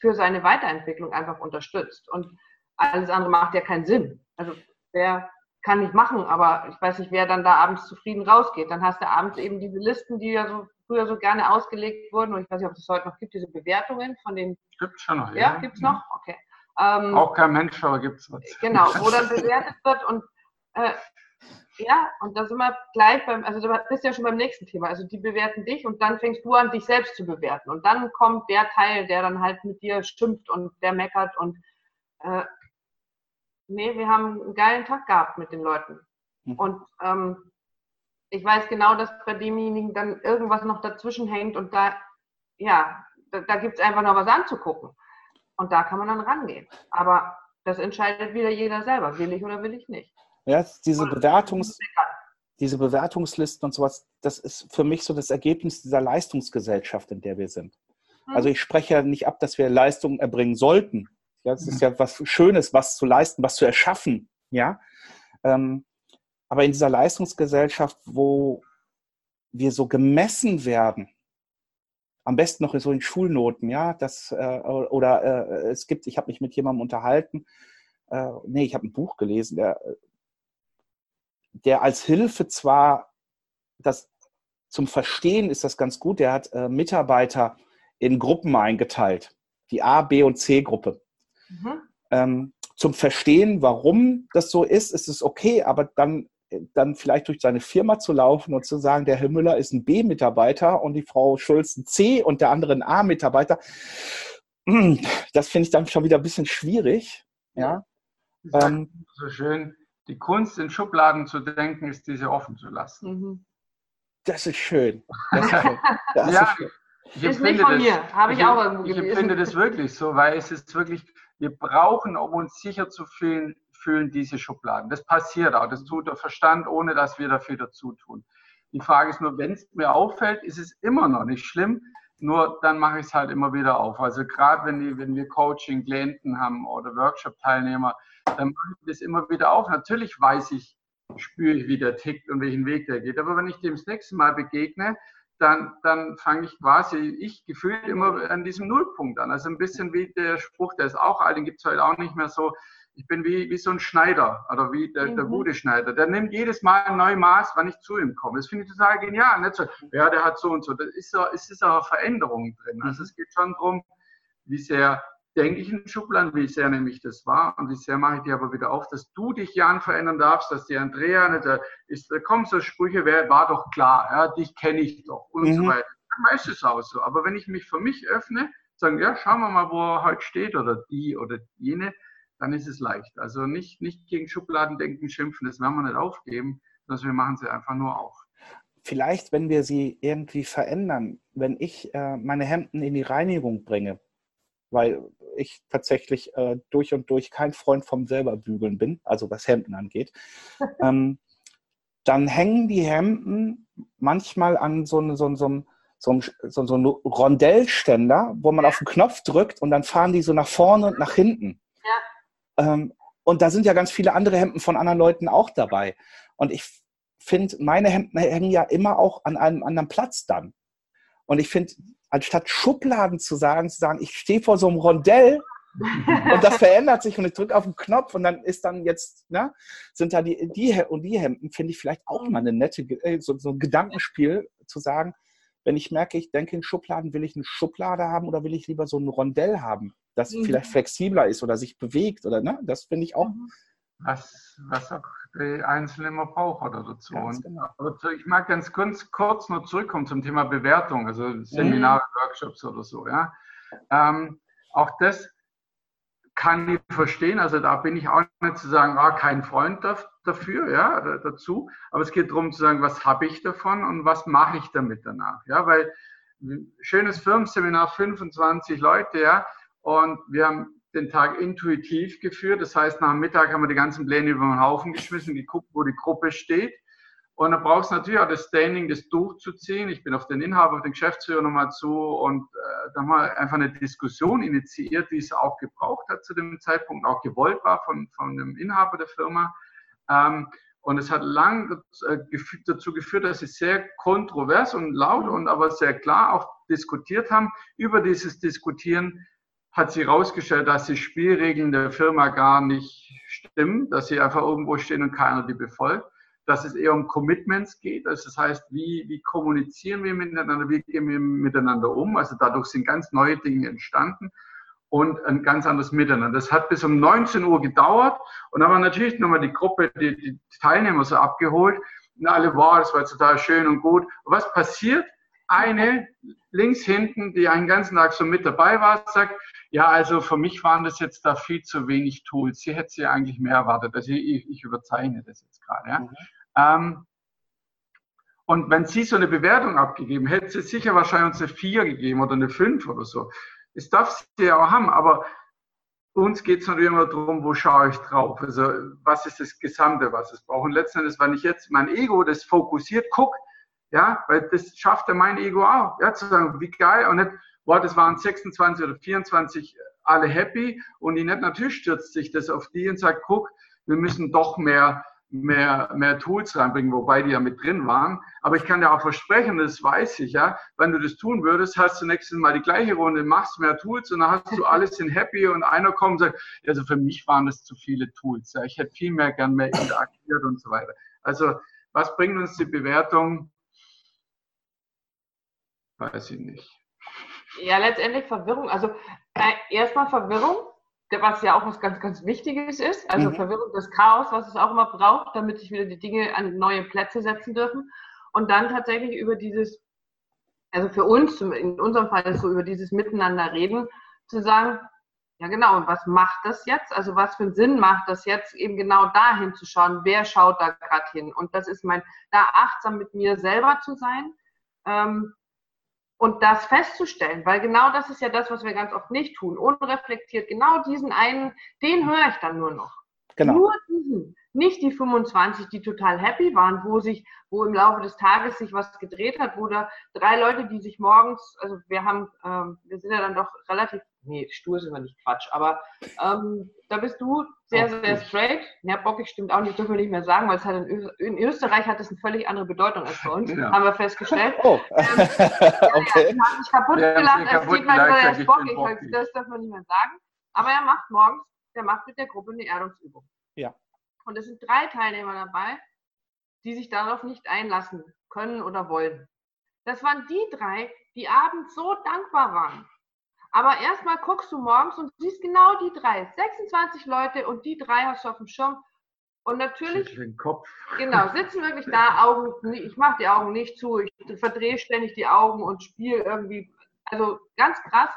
für seine Weiterentwicklung einfach unterstützt. Und alles andere macht ja keinen Sinn. Also wer kann nicht machen, aber ich weiß nicht, wer dann da abends zufrieden rausgeht. Dann hast du abends eben diese Listen, die ja so früher so gerne ausgelegt wurden. Und ich weiß nicht, ob es heute noch gibt, diese Bewertungen von den. Gibt es schon noch, ja. Ja, gibt es noch? Okay. Ähm, Auch kein Mensch, aber gibt es was. Genau, wo dann bewertet wird und äh, ja, und da sind wir gleich beim, also du bist ja schon beim nächsten Thema. Also die bewerten dich und dann fängst du an, dich selbst zu bewerten. Und dann kommt der Teil, der dann halt mit dir schimpft und der meckert und äh, nee, wir haben einen geilen Tag gehabt mit den Leuten. Mhm. Und ähm, ich weiß genau, dass bei demjenigen dann irgendwas noch dazwischen hängt und da, ja, da, da gibt es einfach noch was anzugucken. Und da kann man dann rangehen. Aber das entscheidet wieder jeder selber, will ich oder will ich nicht. Ja, diese, Bewertungs, diese Bewertungslisten und sowas, das ist für mich so das Ergebnis dieser Leistungsgesellschaft, in der wir sind. Mhm. Also ich spreche ja nicht ab, dass wir Leistungen erbringen sollten. Ja, es ist ja was Schönes, was zu leisten, was zu erschaffen. Ja, ähm, aber in dieser Leistungsgesellschaft, wo wir so gemessen werden, am besten noch so in Schulnoten, ja, das äh, oder äh, es gibt, ich habe mich mit jemandem unterhalten, äh, nee, ich habe ein Buch gelesen, der, der als Hilfe zwar das zum Verstehen ist das ganz gut, der hat äh, Mitarbeiter in Gruppen eingeteilt, die A, B und C Gruppe. Mhm. Ähm, zum Verstehen, warum das so ist, ist es okay, aber dann, dann vielleicht durch seine Firma zu laufen und zu sagen, der Herr Müller ist ein B-Mitarbeiter und die Frau Schulz ein C und der andere ein A-Mitarbeiter, das finde ich dann schon wieder ein bisschen schwierig. Ja. Ähm, so schön, die Kunst in Schubladen zu denken, ist diese offen zu lassen. Mhm. Das ist schön. Das ist schön. Das ja, ist schön. Ich ist nicht von das, mir, habe ich, ich auch irgendwo Ich empfinde das wirklich so, weil es ist wirklich, Wir brauchen, um uns sicher zu fühlen, fühlen diese Schubladen. Das passiert auch. Das tut der Verstand, ohne dass wir dafür dazu tun. Die Frage ist nur, wenn es mir auffällt, ist es immer noch nicht schlimm. Nur dann mache ich es halt immer wieder auf. Also gerade wenn, wenn wir Coaching, Klienten haben oder Workshop-Teilnehmer, dann mache ich das immer wieder auf. Natürlich weiß ich, spüre ich, wie der tickt und welchen Weg der geht. Aber wenn ich dem das nächste Mal begegne, dann, dann fange ich quasi, ich gefühlt immer an diesem Nullpunkt an. Also ein bisschen wie der Spruch, der ist auch alt, den gibt es heute auch nicht mehr so. Ich bin wie, wie so ein Schneider oder wie der, mhm. der gute Schneider. Der nimmt jedes Mal ein neues Maß, wann ich zu ihm komme. Das finde ich total genial. Nicht so, ja, der hat so und so. Da ist, so, ist, ist auch Veränderung drin. Also mhm. es geht schon darum, wie sehr denke ich in Schubladen, wie sehr nehme ich das wahr und wie sehr mache ich die aber wieder auf, dass du dich, Jan, verändern darfst, dass die Andrea nicht, da ist, da kommen so Sprüche, wer, war doch klar, ja, dich kenne ich doch und mhm. so weiter. Dann ist es auch so. Aber wenn ich mich für mich öffne, sagen, ja, schauen wir mal, wo er heute steht oder die oder jene, dann ist es leicht. Also nicht, nicht gegen Schubladen denken, schimpfen, das werden wir nicht aufgeben, sondern wir machen sie einfach nur auf. Vielleicht, wenn wir sie irgendwie verändern, wenn ich äh, meine Hemden in die Reinigung bringe, weil ich tatsächlich äh, durch und durch kein Freund vom selberbügeln bin, also was Hemden angeht, ähm, dann hängen die Hemden manchmal an so, so, so, so, so, so einem Rondellständer, wo man auf den Knopf drückt und dann fahren die so nach vorne und nach hinten. Ja. Ähm, und da sind ja ganz viele andere Hemden von anderen Leuten auch dabei. Und ich finde, meine Hemden hängen ja immer auch an einem anderen Platz dann. Und ich finde, anstatt Schubladen zu sagen, zu sagen, ich stehe vor so einem Rondell und das verändert sich und ich drücke auf den Knopf und dann ist dann jetzt, ne, sind da die, die und die Hemden, finde ich vielleicht auch mal eine nette, äh, so, so ein Gedankenspiel zu sagen, wenn ich merke, ich denke in Schubladen, will ich eine Schublade haben oder will ich lieber so ein Rondell haben, das mhm. vielleicht flexibler ist oder sich bewegt oder, ne, das finde ich auch. Mhm. Was, was auch die Einzelne immer braucht oder dazu. Genau. Aber ich mag ganz kurz, kurz nur zurückkommen zum Thema Bewertung, also Seminare, mhm. Workshops oder so. Ja. Ähm, auch das kann ich verstehen. Also da bin ich auch nicht zu sagen, ah, kein Freund dafür, ja, dazu. Aber es geht darum zu sagen, was habe ich davon und was mache ich damit danach, ja, weil schönes Firmenseminar, 25 Leute, ja, und wir haben den Tag intuitiv geführt. Das heißt, nach dem Mittag haben wir die ganzen Pläne über den Haufen geschmissen, geguckt, wo die Gruppe steht. Und dann brauchst du natürlich auch das Standing, das durchzuziehen. Ich bin auf den Inhaber, auf den Geschäftsführer nochmal zu und äh, dann wir einfach eine Diskussion initiiert, die es auch gebraucht hat zu dem Zeitpunkt, auch gewollt war von, von dem Inhaber der Firma. Ähm, und es hat lang äh, dazu geführt, dass sie sehr kontrovers und laut und aber sehr klar auch diskutiert haben. Über dieses Diskutieren hat sie herausgestellt, dass die Spielregeln der Firma gar nicht stimmen, dass sie einfach irgendwo stehen und keiner die befolgt, dass es eher um Commitments geht, also das heißt, wie, wie kommunizieren wir miteinander, wie gehen wir miteinander um, also dadurch sind ganz neue Dinge entstanden und ein ganz anderes Miteinander. Das hat bis um 19 Uhr gedauert und dann haben natürlich nochmal die Gruppe, die, die Teilnehmer so abgeholt und alle, wow, das war total schön und gut. Und was passiert? Eine links hinten, die einen ganzen Tag so mit dabei war, sagt, ja, also für mich waren das jetzt da viel zu wenig Tools. Sie hätte sie eigentlich mehr erwartet. Also ich, ich überzeichne das jetzt gerade. Ja. Mhm. Ähm, und wenn sie so eine Bewertung abgegeben hätte, sie sicher wahrscheinlich uns eine 4 gegeben oder eine 5 oder so. Das darf sie ja auch haben, aber uns geht es natürlich immer darum, wo schaue ich drauf? Also was ist das Gesamte, was es braucht? Und letzten Endes, wenn ich jetzt mein Ego das fokussiert gucke, ja, weil das schafft ja mein Ego auch, ja, zu sagen, wie geil und nicht, boah, das waren 26 oder 24 alle happy und die nicht, natürlich stürzt sich das auf die und sagt, guck, wir müssen doch mehr, mehr, mehr Tools reinbringen, wobei die ja mit drin waren. Aber ich kann dir auch versprechen, das weiß ich, ja, wenn du das tun würdest, hast du nächstes Mal die gleiche Runde, machst mehr Tools und dann hast du alles in happy und einer kommt und sagt, also für mich waren das zu viele Tools, ja, ich hätte viel mehr gern mehr interagiert und so weiter. Also, was bringt uns die Bewertung? Weiß ich nicht. Ja, letztendlich Verwirrung. Also äh, erstmal Verwirrung, was ja auch was ganz, ganz Wichtiges ist. Also mhm. Verwirrung, das Chaos, was es auch immer braucht, damit sich wieder die Dinge an neue Plätze setzen dürfen. Und dann tatsächlich über dieses, also für uns, in unserem Fall ist so über dieses Miteinander reden, zu sagen, ja genau, und was macht das jetzt? Also was für einen Sinn macht das jetzt, eben genau dahin zu schauen, wer schaut da gerade hin? Und das ist mein, da achtsam mit mir selber zu sein. Ähm, Und das festzustellen, weil genau das ist ja das, was wir ganz oft nicht tun, unreflektiert, genau diesen einen, den höre ich dann nur noch. Genau. Nur diesen. Nicht die 25, die total happy waren, wo sich, wo im Laufe des Tages sich was gedreht hat, wo da drei Leute, die sich morgens, also wir haben, ähm, wir sind ja dann doch relativ, nee, stur sind wir nicht Quatsch, aber ähm, da bist du sehr, sehr straight. Ja, bockig stimmt auch nicht, dürfen wir nicht mehr sagen, weil es hat in, in Österreich hat es eine völlig andere Bedeutung als bei uns, ja. haben wir festgestellt. Oh. Ähm, okay. Ja, hat sich kaputt ja, gelacht, als sieht man, er ist bockig, bockig. das darf man nicht mehr sagen. Aber er macht morgens, der macht mit der Gruppe eine Erdungsübung. Ja. Und es sind drei Teilnehmer dabei, die sich darauf nicht einlassen können oder wollen. Das waren die drei, die abends so dankbar waren. Aber erstmal guckst du morgens und siehst genau die drei. 26 Leute und die drei hast du auf dem Schirm. Und natürlich, den Kopf. genau, sitzen wirklich da, Augen, ich mache die Augen nicht zu, ich verdrehe ständig die Augen und spiele irgendwie, also ganz krass.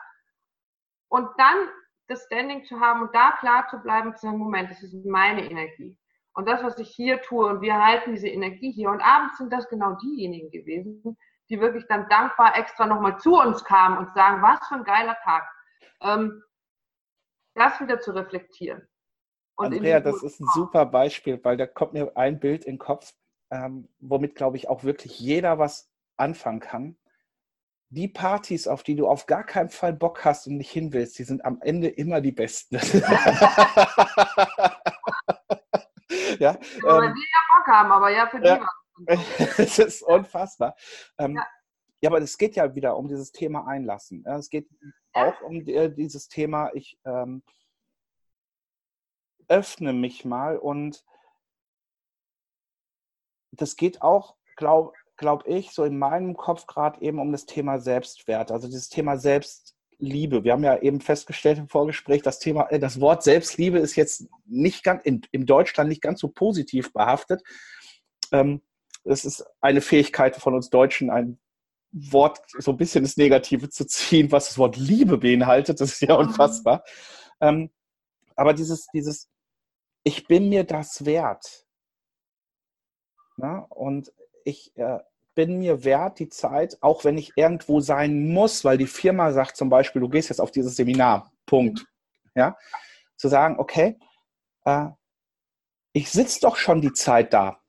Und dann das Standing zu haben und da klar zu bleiben, zu sagen, Moment, das ist meine Energie. Und das, was ich hier tue, und wir halten diese Energie hier. Und abends sind das genau diejenigen gewesen, die wirklich dann dankbar extra nochmal zu uns kamen und sagen, was für ein geiler Tag. Ähm, das wieder zu reflektieren. Und Andrea, das ist ein super Beispiel, weil da kommt mir ein Bild in den Kopf, ähm, womit, glaube ich, auch wirklich jeder was anfangen kann die Partys, auf die du auf gar keinen Fall Bock hast und nicht hin willst, die sind am Ende immer die besten. ja, ja ähm, die ja Bock haben, aber ja, für die ja, Es ist unfassbar. Ähm, ja. ja. aber es geht ja wieder um dieses Thema Einlassen. Es geht auch um äh, dieses Thema, ich ähm, öffne mich mal und das geht auch, glaube glaube ich, so in meinem Kopf gerade eben um das Thema Selbstwert, also dieses Thema Selbstliebe. Wir haben ja eben festgestellt im Vorgespräch, das Thema, äh, das Wort Selbstliebe ist jetzt nicht ganz in, in Deutschland nicht ganz so positiv behaftet. Ähm, es ist eine Fähigkeit von uns Deutschen, ein Wort so ein bisschen ins Negative zu ziehen, was das Wort Liebe beinhaltet. Das ist ja mhm. unfassbar. Ähm, aber dieses, dieses, ich bin mir das wert. Na? Und ich äh, bin mir wert, die Zeit, auch wenn ich irgendwo sein muss, weil die Firma sagt zum Beispiel, du gehst jetzt auf dieses Seminar, Punkt. Ja, zu sagen, okay, äh, ich sitze doch schon die Zeit da.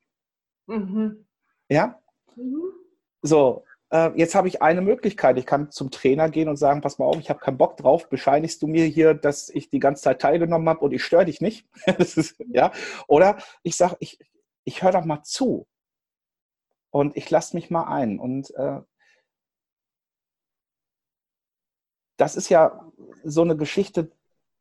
Mhm. Ja? Mhm. So, äh, jetzt habe ich eine Möglichkeit. Ich kann zum Trainer gehen und sagen, pass mal auf, ich habe keinen Bock drauf. Bescheinigst du mir hier, dass ich die ganze Zeit teilgenommen habe und ich störe dich nicht? ist, ja? Oder ich sage, ich, ich höre doch mal zu und ich lasse mich mal ein. Und äh, das ist ja so eine Geschichte,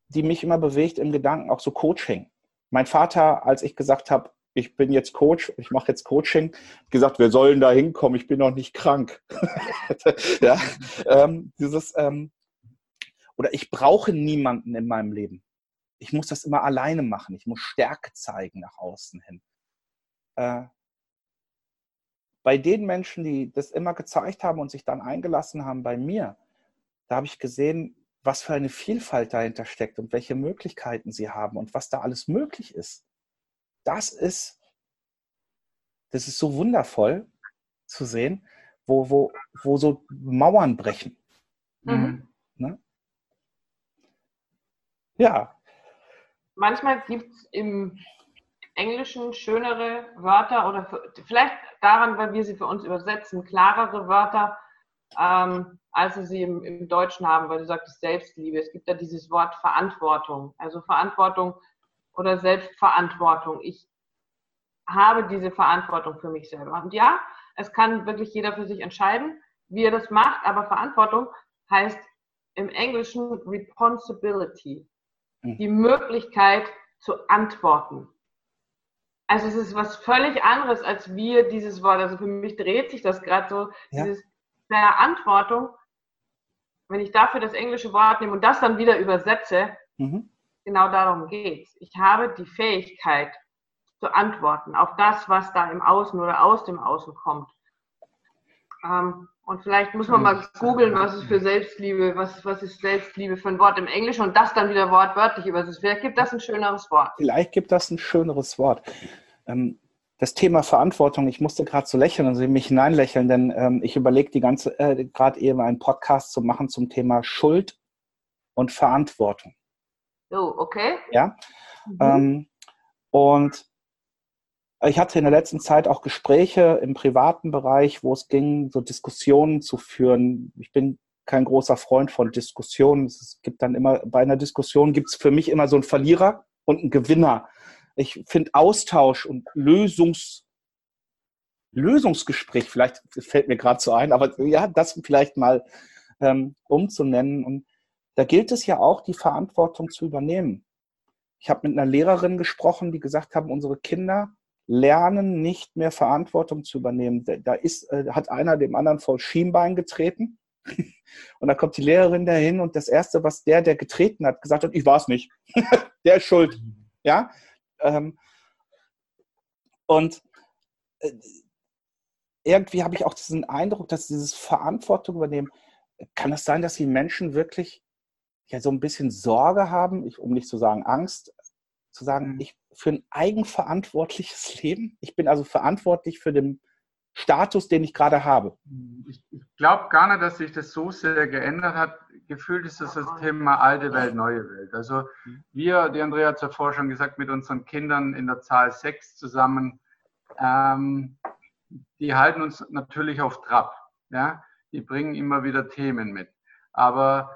die mich immer bewegt im Gedanken, auch so Coaching. Mein Vater, als ich gesagt habe, ich bin jetzt Coach, ich mache jetzt Coaching, gesagt, wir sollen da hinkommen, ich bin noch nicht krank. ja, ähm, dieses, ähm, oder ich brauche niemanden in meinem Leben. Ich muss das immer alleine machen. Ich muss Stärke zeigen nach außen hin. Äh, bei den Menschen, die das immer gezeigt haben und sich dann eingelassen haben bei mir, da habe ich gesehen, was für eine Vielfalt dahinter steckt und welche Möglichkeiten sie haben und was da alles möglich ist. Das ist, das ist so wundervoll zu sehen, wo, wo, wo so Mauern brechen. Mhm. Ne? Ja. Manchmal gibt es im Englischen schönere Wörter oder für, vielleicht daran, weil wir sie für uns übersetzen, klarere Wörter, ähm, als wir sie im, im, Deutschen haben, weil du sagtest Selbstliebe. Es gibt ja dieses Wort Verantwortung, also Verantwortung oder Selbstverantwortung. Ich habe diese Verantwortung für mich selber. Und ja, es kann wirklich jeder für sich entscheiden, wie er das macht, aber Verantwortung heißt im Englischen Responsibility, hm. die Möglichkeit zu antworten. Also es ist was völlig anderes, als wir dieses Wort. Also für mich dreht sich das gerade so, ja. diese Verantwortung, wenn ich dafür das englische Wort nehme und das dann wieder übersetze, mhm. genau darum geht es. Ich habe die Fähigkeit zu antworten auf das, was da im Außen oder aus dem Außen kommt. Ähm, und vielleicht muss man mal googeln, was ist für Selbstliebe, was, was ist Selbstliebe für ein Wort im Englischen und das dann wieder wortwörtlich übersetzen. Vielleicht gibt das ein schöneres Wort. Vielleicht gibt das ein schöneres Wort. Ähm, das Thema Verantwortung, ich musste gerade so lächeln und sie mich hineinlächeln, denn ähm, ich überlege die ganze, äh, gerade eben einen Podcast zu machen zum Thema Schuld und Verantwortung. Oh, okay. Ja. Mhm. Ähm, und ich hatte in der letzten Zeit auch Gespräche im privaten Bereich, wo es ging, so Diskussionen zu führen. Ich bin kein großer Freund von Diskussionen. Es gibt dann immer, bei einer Diskussion gibt es für mich immer so einen Verlierer und einen Gewinner. Ich finde Austausch und Lösungs, Lösungsgespräch, vielleicht fällt mir gerade so ein, aber ja, das vielleicht mal ähm, umzunennen. Und da gilt es ja auch, die Verantwortung zu übernehmen. Ich habe mit einer Lehrerin gesprochen, die gesagt haben, unsere Kinder lernen nicht mehr Verantwortung zu übernehmen. Da ist, äh, hat einer dem anderen vor Schienbein getreten. Und dann kommt die Lehrerin dahin und das Erste, was der, der getreten hat, gesagt hat, ich war es nicht. der ist schuld. Ja? Ähm, und äh, irgendwie habe ich auch diesen Eindruck, dass dieses Verantwortung übernehmen, kann es sein, dass die Menschen wirklich ja so ein bisschen Sorge haben, ich, um nicht zu sagen Angst, zu sagen, mhm. ich für ein eigenverantwortliches Leben. Ich bin also verantwortlich für den Status, den ich gerade habe. Ich, ich glaube gar nicht, dass sich das so sehr geändert hat. Gefühlt ist das das Thema alte Welt, neue Welt. Also mhm. wir, die Andrea hat vorher schon gesagt, mit unseren Kindern in der Zahl sechs zusammen, ähm, die halten uns natürlich auf Trab. Ja? Die bringen immer wieder Themen mit. Aber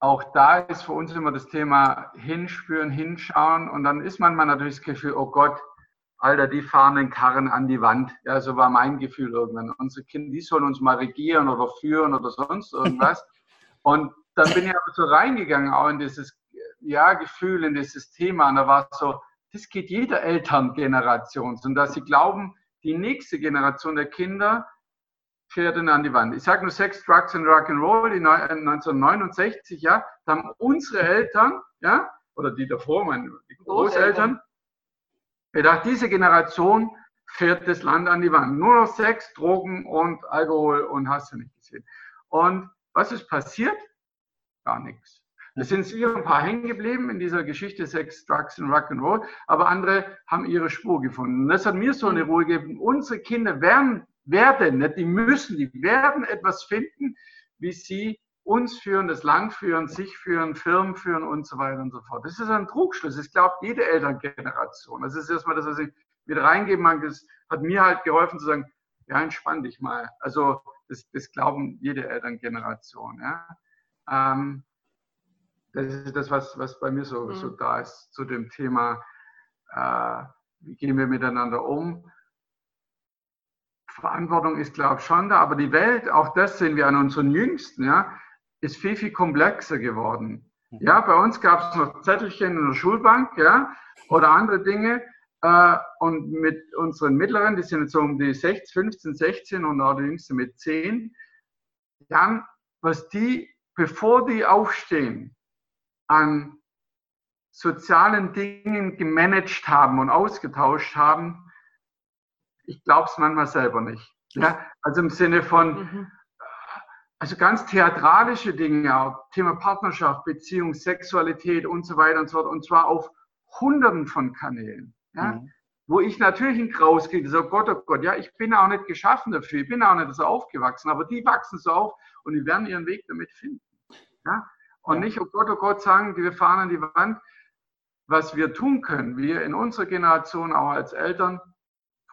auch da ist für uns immer das Thema hinspüren, hinschauen und dann ist manchmal natürlich das Gefühl, oh Gott, Alter, die fahren den Karren an die Wand. Ja, so war mein Gefühl irgendwann. Unsere Kinder, die sollen uns mal regieren oder führen oder sonst irgendwas. und dann bin ich aber so reingegangen auch in dieses ja, Gefühl, in dieses Thema und da war es so, das geht jeder Elterngeneration. Und dass sie glauben, die nächste Generation der Kinder Pferden an die Wand. Ich sage nur Sex, Drugs and Rock'n'Roll, die 1969, äh, ja, da haben unsere Eltern, ja, oder die davor, meine die Großeltern, gedacht, diese Generation fährt das Land an die Wand. Nur noch Sex, Drogen und Alkohol und hast du nicht gesehen. Und was ist passiert? Gar nichts. Es sind sicher ein paar hängen geblieben in dieser Geschichte Sex, Drugs und Rock'n'Roll, aber andere haben ihre Spur gefunden. Und das hat mir so eine Ruhe gegeben. Unsere Kinder werden werden, nicht die müssen, die werden etwas finden, wie sie uns führen, das Land führen, sich führen, Firmen führen und so weiter und so fort. Das ist ein Trugschluss. Das glaubt jede Elterngeneration. Das ist erstmal das, was ich wieder reingeben mag. Das hat mir halt geholfen zu sagen, ja, entspann dich mal. Also das, das glauben jede Elterngeneration. Ja. Ähm, das ist das, was, was bei mir so, mhm. so da ist zu dem Thema, äh, wie gehen wir miteinander um. Verantwortung ist, glaube ich, schon da, aber die Welt, auch das sehen wir an unseren Jüngsten, ja, ist viel, viel komplexer geworden. Mhm. Ja, bei uns gab es noch Zettelchen in der Schulbank, ja, oder andere Dinge. Äh, und mit unseren Mittleren, die sind jetzt so um die 16, 15, 16 und auch die Jüngste mit 10, dann, was die, bevor die aufstehen, an sozialen Dingen gemanagt haben und ausgetauscht haben, ich glaube es manchmal selber nicht. Ja? Also im Sinne von, mhm. also ganz theatralische Dinge, auch Thema Partnerschaft, Beziehung, Sexualität und so weiter und so fort, und zwar auf hunderten von Kanälen. Ja? Mhm. Wo ich natürlich ein Graus kriege, so Gott, oh Gott, ja, ich bin auch nicht geschaffen dafür, ich bin auch nicht so aufgewachsen, aber die wachsen so auf und die werden ihren Weg damit finden. Ja? Und nicht, oh Gott, oh Gott, sagen, wir fahren an die Wand. Was wir tun können, wir in unserer Generation auch als Eltern,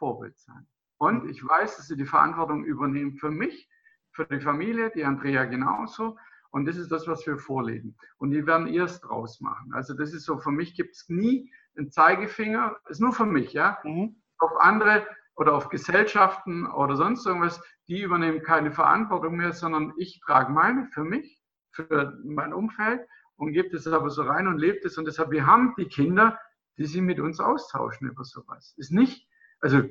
Vorbild sein. Und mhm. ich weiß, dass sie die Verantwortung übernehmen für mich, für die Familie, die Andrea genauso. Und das ist das, was wir vorleben. Und die werden erst draus machen. Also das ist so, für mich gibt es nie einen Zeigefinger, ist nur für mich, ja. Mhm. Auf andere oder auf Gesellschaften oder sonst irgendwas, die übernehmen keine Verantwortung mehr, sondern ich trage meine für mich, für mein Umfeld und gebe das aber so rein und lebe das. Und deshalb, wir haben die Kinder, die sich mit uns austauschen über sowas. Ist nicht also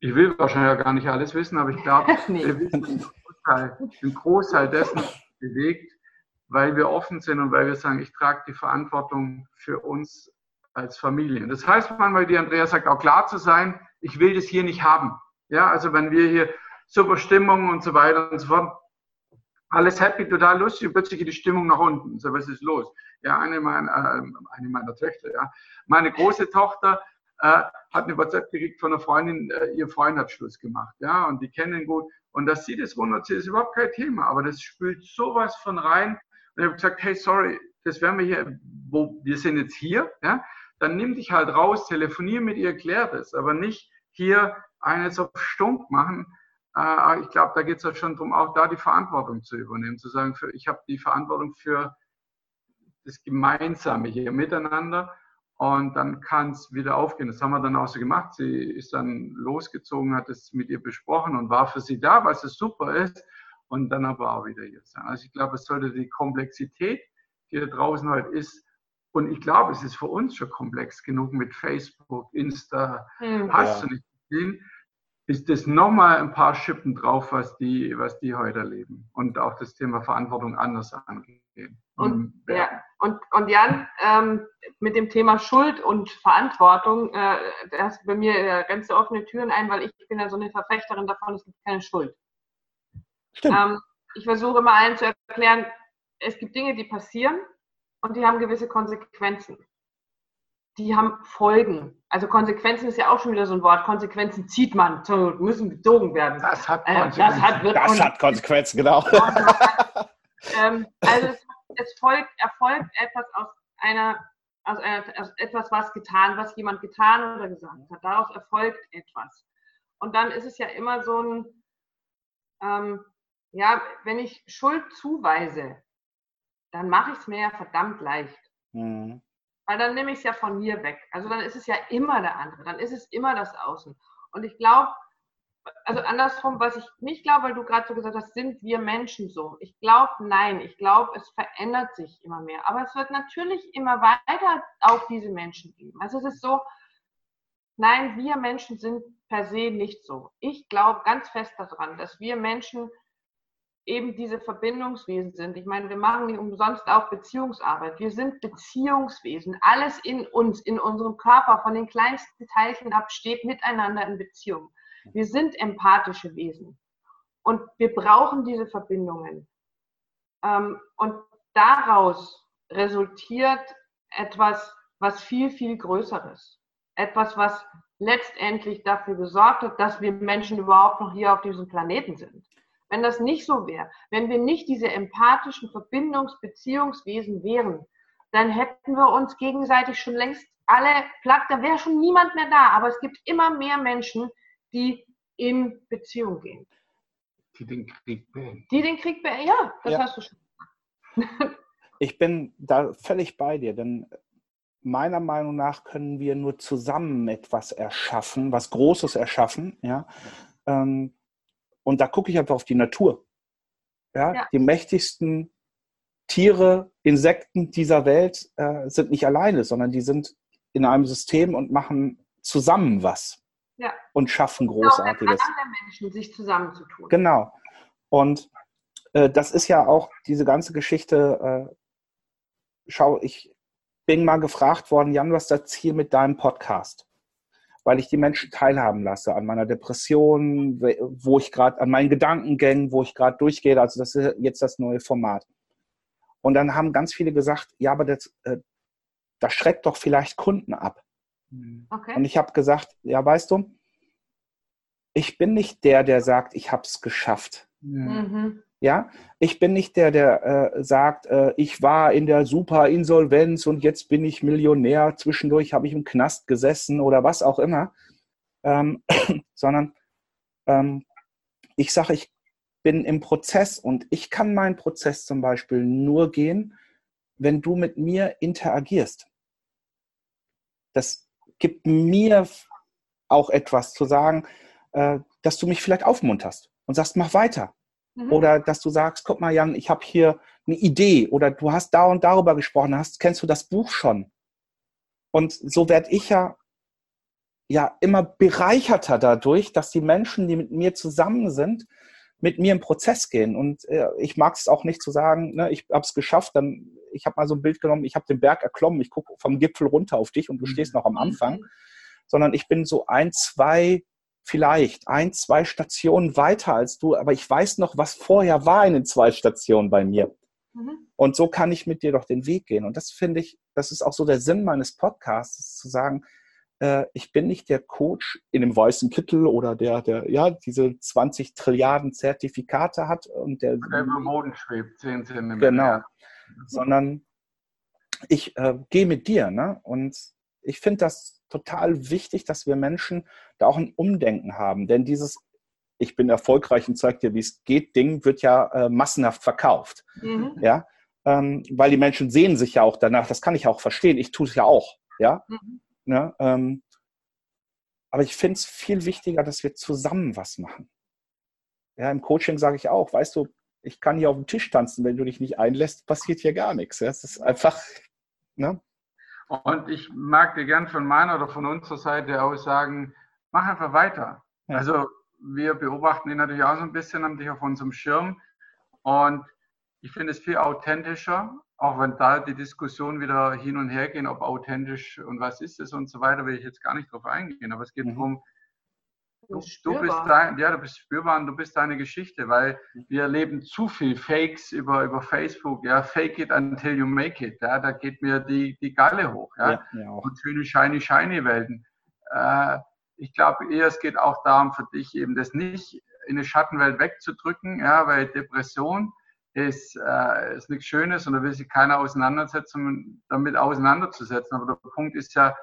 ich will wahrscheinlich ja gar nicht alles wissen, aber ich glaube, nee. wir wissen den Großteil, den Großteil dessen bewegt, weil wir offen sind und weil wir sagen, ich trage die Verantwortung für uns als Familien. Das heißt manchmal, wie Andrea sagt, auch klar zu sein, ich will das hier nicht haben. Ja, also wenn wir hier super Stimmung und so weiter und so fort, alles happy, total lustig und plötzlich geht die Stimmung nach unten. So, was ist los? Ja, eine meiner, äh, eine meiner Töchter, ja. Meine große Tochter äh, hat eine WhatsApp gekriegt von einer Freundin, äh, ihr Freund hat Schluss gemacht, ja, und die kennen ihn gut. Und dass sie das runterzieht, ist überhaupt kein Thema, aber das spült sowas von rein. Und ich habe gesagt, hey, sorry, das werden wir hier, wo wir sind jetzt hier, ja, dann nimm dich halt raus, telefonier mit ihr, klär das, aber nicht hier eines auf Stunk machen. Äh, ich glaube, da geht es ja schon darum, auch da die Verantwortung zu übernehmen, zu sagen, für, ich habe die Verantwortung für das Gemeinsame hier miteinander und dann kann es wieder aufgehen. Das haben wir dann auch so gemacht. Sie ist dann losgezogen, hat es mit ihr besprochen und war für sie da, was es super ist und dann aber auch wieder hier sein. Also ich glaube, es sollte die Komplexität, die da draußen heute ist, und ich glaube, es ist für uns schon komplex genug mit Facebook, Insta, mhm. hast ja. du nicht gesehen, ist das nochmal ein paar Schippen drauf, was die, was die heute erleben und auch das Thema Verantwortung anders angehen. Und, ja. Und, und Jan, ähm, mit dem Thema Schuld und Verantwortung, äh, da hast du bei mir äh, ganz offene Türen ein, weil ich bin ja so eine Verfechterin davon, es gibt keine Schuld. Stimmt. Ähm, ich versuche immer allen zu erklären, es gibt Dinge, die passieren und die haben gewisse Konsequenzen. Die haben Folgen. Also Konsequenzen ist ja auch schon wieder so ein Wort. Konsequenzen zieht man, müssen gezogen werden. Das hat Konsequenzen. Äh, das hat, das hat Konsequenzen, genau. ähm, also es, es folgt, erfolgt etwas aus einer, aus einer, aus etwas, was getan, was jemand getan oder gesagt hat. Daraus erfolgt etwas. Und dann ist es ja immer so ein, ähm, ja, wenn ich Schuld zuweise, dann mache ich es mir ja verdammt leicht. Mhm. Weil dann nehme ich es ja von mir weg. Also dann ist es ja immer der andere, dann ist es immer das Außen. Und ich glaube, also andersrum, was ich nicht glaube, weil du gerade so gesagt hast, sind wir Menschen so? Ich glaube, nein. Ich glaube, es verändert sich immer mehr. Aber es wird natürlich immer weiter auch diese Menschen geben. Also es ist so, nein, wir Menschen sind per se nicht so. Ich glaube ganz fest daran, dass wir Menschen eben diese Verbindungswesen sind. Ich meine, wir machen nicht umsonst auch Beziehungsarbeit. Wir sind Beziehungswesen. Alles in uns, in unserem Körper, von den kleinsten Teilchen ab, steht miteinander in Beziehung. Wir sind empathische Wesen. Und wir brauchen diese Verbindungen. Ähm, und daraus resultiert etwas, was viel, viel Größeres. Etwas, was letztendlich dafür gesorgt hat, dass wir Menschen überhaupt noch hier auf diesem Planeten sind. Wenn das nicht so wäre, wenn wir nicht diese empathischen Verbindungsbeziehungswesen wären, dann hätten wir uns gegenseitig schon längst alle platt, da wäre schon niemand mehr da. Aber es gibt immer mehr Menschen, die in Beziehung gehen. Die den Krieg beenden. Die den Krieg beenden, ja, das ja. hast du schon. ich bin da völlig bei dir, denn meiner Meinung nach können wir nur zusammen etwas erschaffen, was Großes erschaffen, ja. Ähm, und da gucke ich einfach auf die Natur. Ja, ja. Die mächtigsten Tiere, Insekten dieser Welt äh, sind nicht alleine, sondern die sind in einem System und machen zusammen was. Ja. Und schaffen genau, Großartiges. Genau, Menschen sich zusammenzutun. Genau. Und äh, das ist ja auch diese ganze Geschichte. Äh, schau, ich bin mal gefragt worden, Jan, was ist das Ziel mit deinem Podcast? weil ich die Menschen teilhaben lasse an meiner Depression, wo ich gerade an meinen Gedankengängen, wo ich gerade durchgehe. Also das ist jetzt das neue Format. Und dann haben ganz viele gesagt, ja, aber das, äh, das schreckt doch vielleicht Kunden ab. Okay. Und ich habe gesagt, ja, weißt du, ich bin nicht der, der sagt, ich habe es geschafft. Mhm. Ja, ich bin nicht der, der äh, sagt, äh, ich war in der super Insolvenz und jetzt bin ich Millionär. Zwischendurch habe ich im Knast gesessen oder was auch immer, ähm, sondern ähm, ich sage, ich bin im Prozess und ich kann meinen Prozess zum Beispiel nur gehen, wenn du mit mir interagierst. Das gibt mir auch etwas zu sagen, äh, dass du mich vielleicht aufmunterst und sagst, mach weiter Mhm. Oder dass du sagst, guck mal, Jan, ich habe hier eine Idee oder du hast da und darüber gesprochen, hast, kennst du das Buch schon? Und so werde ich ja, ja immer bereicherter dadurch, dass die Menschen, die mit mir zusammen sind, mit mir im Prozess gehen. Und äh, ich mag es auch nicht zu sagen, ne, ich habe es geschafft, dann, ich habe mal so ein Bild genommen, ich habe den Berg erklommen, ich gucke vom Gipfel runter auf dich und du mhm. stehst noch am Anfang, mhm. sondern ich bin so ein, zwei vielleicht ein, zwei Stationen weiter als du, aber ich weiß noch, was vorher war in den zwei Stationen bei mir. Mhm. Und so kann ich mit dir doch den Weg gehen. Und das finde ich, das ist auch so der Sinn meines Podcasts, zu sagen, äh, ich bin nicht der Coach in dem weißen Kittel oder der, der ja diese 20 Trilliarden Zertifikate hat und der, der über Boden schwebt, 10 Zentimeter. Genau, sondern ich äh, gehe mit dir. Ne? Und ich finde das total wichtig, dass wir Menschen da auch ein Umdenken haben. Denn dieses Ich bin erfolgreich und zeig dir, wie es geht, Ding wird ja äh, massenhaft verkauft. Mhm. Ja? Ähm, weil die Menschen sehen sich ja auch danach. Das kann ich auch verstehen. Ich tue es ja auch. Ja? Mhm. Ja ähm, aber ich finde es viel wichtiger, dass wir zusammen was machen. Ja, Im Coaching sage ich auch, weißt du, ich kann hier auf dem Tisch tanzen, wenn du dich nicht einlässt, passiert hier gar nichts. Es ist einfach, ne? Und ich mag dir gern von meiner oder von unserer Seite aus sagen, mach einfach weiter. Ja. Also wir beobachten dich natürlich auch so ein bisschen, haben dich auf unserem Schirm. Und ich finde es viel authentischer, auch wenn da die Diskussion wieder hin und her gehen, ob authentisch und was ist es und so weiter, will ich jetzt gar nicht drauf eingehen. Aber es geht mhm. darum, Du, du, bist dein, ja, du bist spürbar und du bist deine Geschichte, weil wir erleben zu viel Fakes über, über Facebook, ja, fake it until you make it, ja, da geht mir die, die Galle hoch, ja, ja und schöne shiny, shiny Welten. Äh, ich glaube eher, es geht auch darum für dich eben, das nicht in eine Schattenwelt wegzudrücken, ja, weil Depression ist, äh, ist nichts Schönes und da will sich keiner auseinandersetzen, damit auseinanderzusetzen, aber der Punkt ist ja,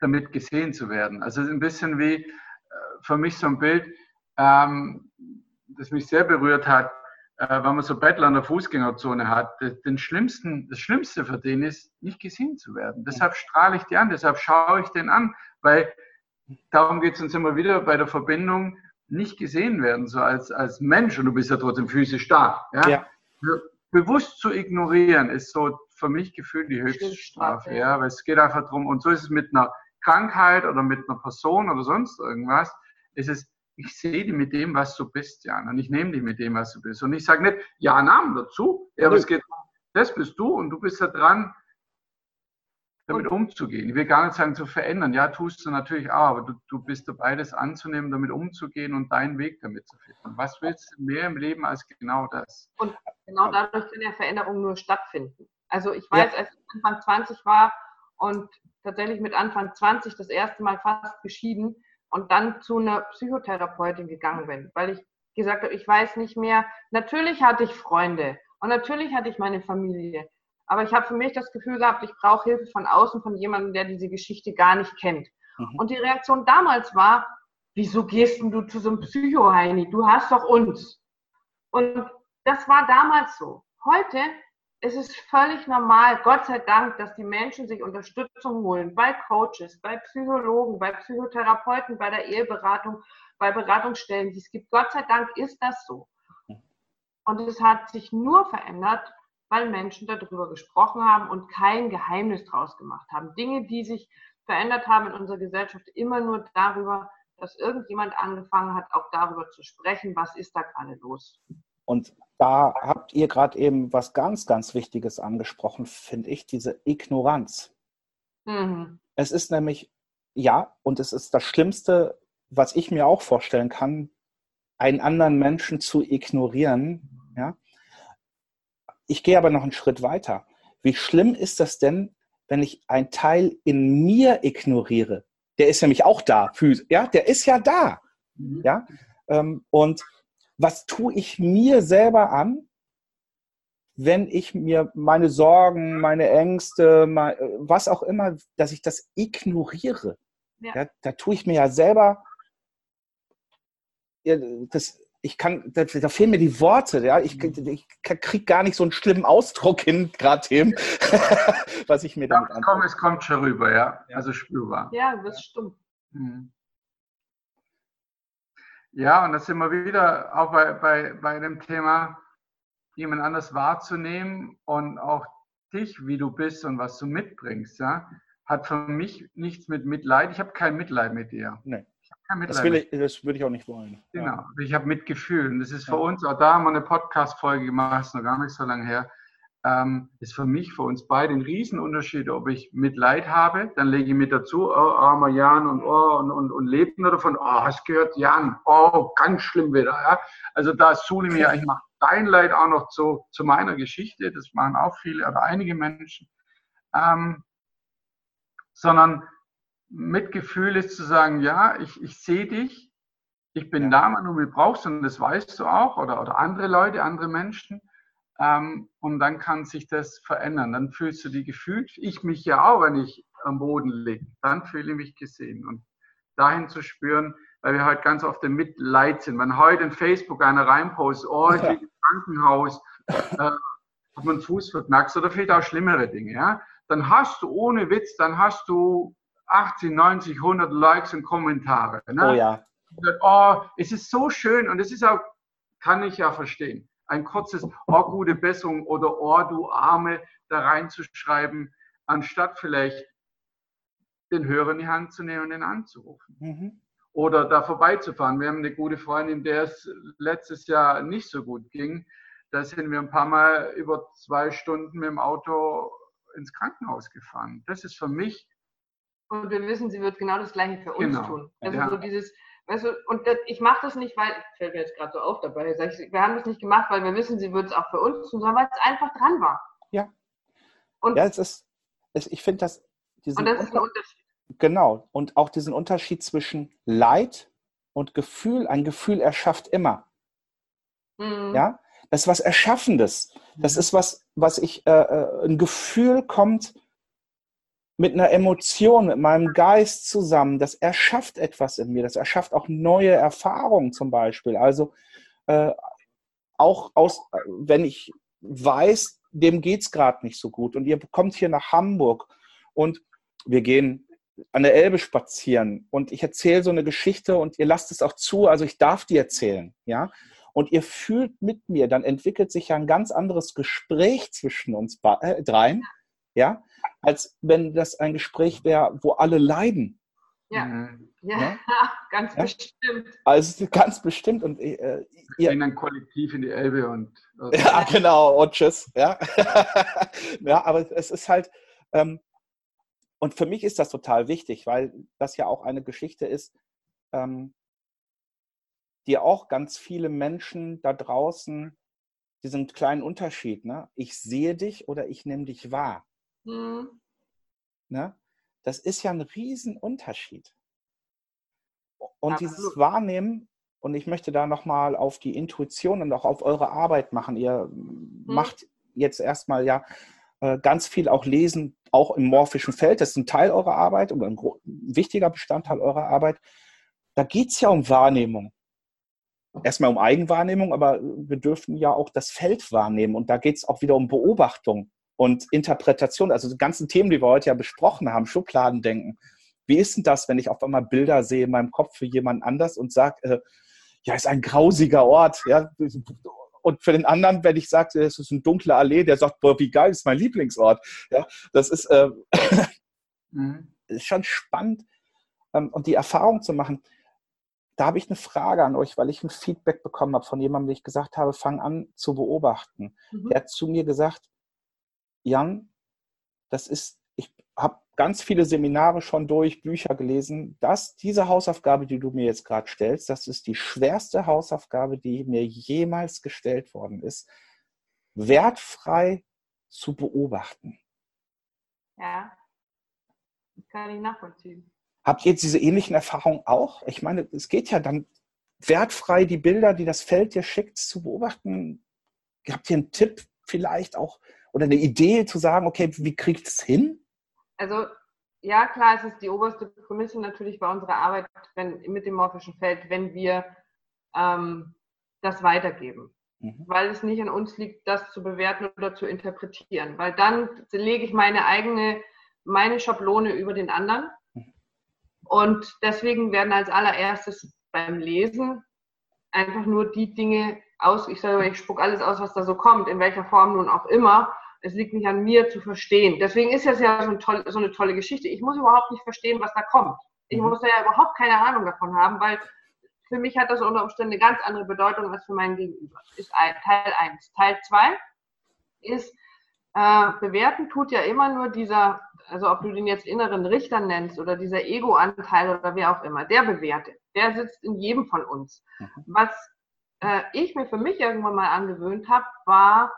damit gesehen zu werden. Also ein bisschen wie, für mich so ein Bild, ähm, das mich sehr berührt hat, äh, wenn man so Bettler in der Fußgängerzone hat. Den schlimmsten, das Schlimmste für den ist, nicht gesehen zu werden. Deshalb strahle ich die an, deshalb schaue ich den an, weil darum geht es uns immer wieder bei der Verbindung, nicht gesehen werden, so als, als Mensch, und du bist ja trotzdem physisch da. Ja? ja. Bewusst zu ignorieren, ist so für mich gefühlt die höchste Strafe. Ja, weil es geht einfach darum, und so ist es mit einer Krankheit oder mit einer Person oder sonst irgendwas ist es, ich sehe dich mit dem, was du bist, Jan. Und ich nehme dich mit dem, was du bist. Und ich sage nicht, ja, Namen dazu, aber es geht das bist du und du bist da dran, damit umzugehen. Ich will gar nicht sagen, zu verändern. Ja, tust du natürlich auch, aber du, du bist dabei, das anzunehmen, damit umzugehen und deinen Weg damit zu finden. Was willst du mehr im Leben als genau das? Und genau dadurch kann ja Veränderung nur stattfinden. Also ich weiß, ja. als ich Anfang 20 war und tatsächlich mit Anfang 20 das erste Mal fast geschieden, und dann zu einer Psychotherapeutin gegangen bin, weil ich gesagt habe, ich weiß nicht mehr. Natürlich hatte ich Freunde und natürlich hatte ich meine Familie, aber ich habe für mich das Gefühl gehabt, ich brauche Hilfe von außen, von jemandem, der diese Geschichte gar nicht kennt. Mhm. Und die Reaktion damals war, wieso gehst du zu so einem Psycho-Heini? Du hast doch uns. Und das war damals so. Heute es ist völlig normal, Gott sei Dank, dass die Menschen sich Unterstützung holen bei Coaches, bei Psychologen, bei Psychotherapeuten, bei der Eheberatung, bei Beratungsstellen, die es gibt. Gott sei Dank ist das so. Und es hat sich nur verändert, weil Menschen darüber gesprochen haben und kein Geheimnis draus gemacht haben. Dinge, die sich verändert haben in unserer Gesellschaft, immer nur darüber, dass irgendjemand angefangen hat, auch darüber zu sprechen, was ist da gerade los. Und da habt ihr gerade eben was ganz, ganz Wichtiges angesprochen, finde ich, diese Ignoranz. Mhm. Es ist nämlich, ja, und es ist das Schlimmste, was ich mir auch vorstellen kann, einen anderen Menschen zu ignorieren. Ja? Ich gehe aber noch einen Schritt weiter. Wie schlimm ist das denn, wenn ich einen Teil in mir ignoriere? Der ist nämlich auch da, ja, der ist ja da. Mhm. Ja? Ähm, und was tue ich mir selber an, wenn ich mir meine Sorgen, meine Ängste, mein, was auch immer, dass ich das ignoriere. Ja. ja da tue ich mir ja selber, das, ich kann, da, da, fehlen mir die Worte, ja, ich, mhm. ich kriege gar nicht so einen schlimmen Ausdruck hin, gerade dem, was ich mir damit ja, komm, Es kommt schon rüber, ja, also spürbar. Ja, das stimmt. Mhm. Ja, und da sind wir wieder auch bei, bei, bei dem Thema, jemand anders wahrzunehmen und auch dich, wie du bist und was du mitbringst, ja, hat für mich nichts mit Mitleid. Ich habe kein Mitleid mit dir. Nee. Das, will ich, das würde ich auch nicht wollen. Genau, ja. ich habe Mitgefühl. Und das ist für ja. uns, auch da haben wir eine Podcast-Folge gemacht, ist noch gar nicht so lange her ähm, ist für mich, für uns beide ein Riesenunterschied, ob ich Mitleid habe, dann lege ich mit dazu, oh, armer Jan und, oh, und, und, und lebt nur davon, oh, hast gehört, Jan, oh, ganz schlimm wieder. Ja? Also da suche ich mir, ich mache dein Leid auch noch zu, zu meiner Geschichte, das machen auch viele oder einige Menschen, ähm, sondern Mitgefühl ist zu sagen, ja, ich, ich sehe dich, ich bin ja. da, wenn du mich brauchst und das weißt du auch oder, oder andere Leute, andere Menschen. Ähm, und dann kann sich das verändern. Dann fühlst du die gefühlt. Ich mich ja auch, wenn ich am Boden liege. Dann fühle ich mich gesehen. Und dahin zu spüren, weil wir halt ganz oft im Mitleid sind. Wenn heute in Facebook einer reinpostet, oh, ich liege im Krankenhaus, äh, hat man Fuß verknackst oder vielleicht auch schlimmere Dinge, ja, dann hast du ohne Witz, dann hast du 80, 90, 100 Likes und Kommentare. Ne? Oh ja. Oh, es ist so schön und es ist auch, kann ich ja verstehen, ein kurzes Oh, gute Besserung oder Oh, du Arme da reinzuschreiben, anstatt vielleicht den Hörer in die Hand zu nehmen und ihn anzurufen. Mhm. Oder da vorbeizufahren. Wir haben eine gute Freundin, der es letztes Jahr nicht so gut ging. Da sind wir ein paar Mal über zwei Stunden mit dem Auto ins Krankenhaus gefahren. Das ist für mich. Und wir wissen, sie wird genau das Gleiche für uns genau. tun. Also ja. so dieses, weißt du, und das, ich mache das nicht, weil, fällt mir jetzt gerade so auf dabei, sag ich, wir haben das nicht gemacht, weil wir wissen, sie wird es auch für uns tun, sondern weil es einfach dran war. Ja. Und ja, es ist, es, ich finde das, und das ist ein Unterschied. Genau. Und auch diesen Unterschied zwischen Leid und Gefühl. Ein Gefühl erschafft immer. Mhm. Ja, das ist was Erschaffendes. Das mhm. ist was, was ich, äh, äh, ein Gefühl kommt mit einer Emotion, mit meinem Geist zusammen. Das erschafft etwas in mir. Das erschafft auch neue Erfahrungen zum Beispiel. Also äh, auch aus, wenn ich weiß, dem geht es gerade nicht so gut und ihr kommt hier nach Hamburg und wir gehen an der Elbe spazieren und ich erzähle so eine Geschichte und ihr lasst es auch zu, also ich darf die erzählen, ja. Und ihr fühlt mit mir, dann entwickelt sich ja ein ganz anderes Gespräch zwischen uns äh, dreien, ja, als wenn das ein Gespräch wäre, wo alle leiden. Ja, mhm. ja, ja? ganz ja? bestimmt. Also ganz bestimmt. Und äh, ihr gehen dann kollektiv in die Elbe und. Also ja, genau, und tschüss. Ja, ja aber es ist halt, ähm, und für mich ist das total wichtig, weil das ja auch eine Geschichte ist, ähm, die auch ganz viele Menschen da draußen diesen kleinen Unterschied, ne? ich sehe dich oder ich nehme dich wahr. Mhm. Ne? Das ist ja ein Riesenunterschied. Und Absolut. dieses Wahrnehmen, und ich möchte da nochmal auf die Intuition und auch auf eure Arbeit machen. Ihr mhm. macht jetzt erstmal ja äh, ganz viel auch lesen, auch im morphischen Feld. Das ist ein Teil eurer Arbeit oder ein, ein wichtiger Bestandteil eurer Arbeit. Da geht es ja um Wahrnehmung. Erstmal um Eigenwahrnehmung, aber wir dürfen ja auch das Feld wahrnehmen. Und da geht es auch wieder um Beobachtung und Interpretation. Also die ganzen Themen, die wir heute ja besprochen haben, Schubladendenken. Wie ist denn das, wenn ich auf einmal Bilder sehe in meinem Kopf für jemand anders und sage, äh, ja, ist ein grausiger Ort, ja, und für den anderen, wenn ich sage, es ist eine dunkle Allee, der sagt, boah, wie geil, ist mein Lieblingsort. Ja, das ist, äh, mhm. ist schon spannend. Ähm, und die Erfahrung zu machen, da habe ich eine Frage an euch, weil ich ein Feedback bekommen habe von jemandem, der ich gesagt habe, fang an zu beobachten. Mhm. Der hat zu mir gesagt, Jan, das ist, ich habe ganz viele Seminare schon durch, Bücher gelesen, dass diese Hausaufgabe, die du mir jetzt gerade stellst, das ist die schwerste Hausaufgabe, die mir jemals gestellt worden ist, wertfrei zu beobachten. Ja, das kann ich nachvollziehen. Habt ihr diese ähnlichen Erfahrungen auch? Ich meine, es geht ja dann wertfrei, die Bilder, die das Feld dir schickt, zu beobachten. Habt ihr einen Tipp vielleicht auch oder eine Idee zu sagen, okay, wie kriegt es hin? also ja, klar, es ist die oberste Prämisse natürlich bei unserer Arbeit wenn, mit dem morphischen Feld, wenn wir ähm, das weitergeben. Mhm. Weil es nicht an uns liegt, das zu bewerten oder zu interpretieren. Weil dann lege ich meine eigene, meine Schablone über den anderen. Mhm. Und deswegen werden als allererstes beim Lesen einfach nur die Dinge aus, ich sage, ich spuck alles aus, was da so kommt, in welcher Form nun auch immer, es liegt nicht an mir zu verstehen. Deswegen ist das ja so, ein toll, so, eine tolle Geschichte. Ich muss überhaupt nicht verstehen, was da kommt. Ich mhm. muss da ja überhaupt keine Ahnung davon haben, weil für mich hat das unter Umständen eine ganz andere Bedeutung als für meinen Gegenüber. Ist Teil 1. Teil 2 ist, äh, bewerten tut ja immer nur dieser, also ob du den jetzt inneren Richter nennst oder dieser Ego-Anteil oder wer auch immer, der bewertet. Der sitzt in jedem von uns. Mhm. Was äh, ich mir für mich irgendwann mal angewöhnt habe, war,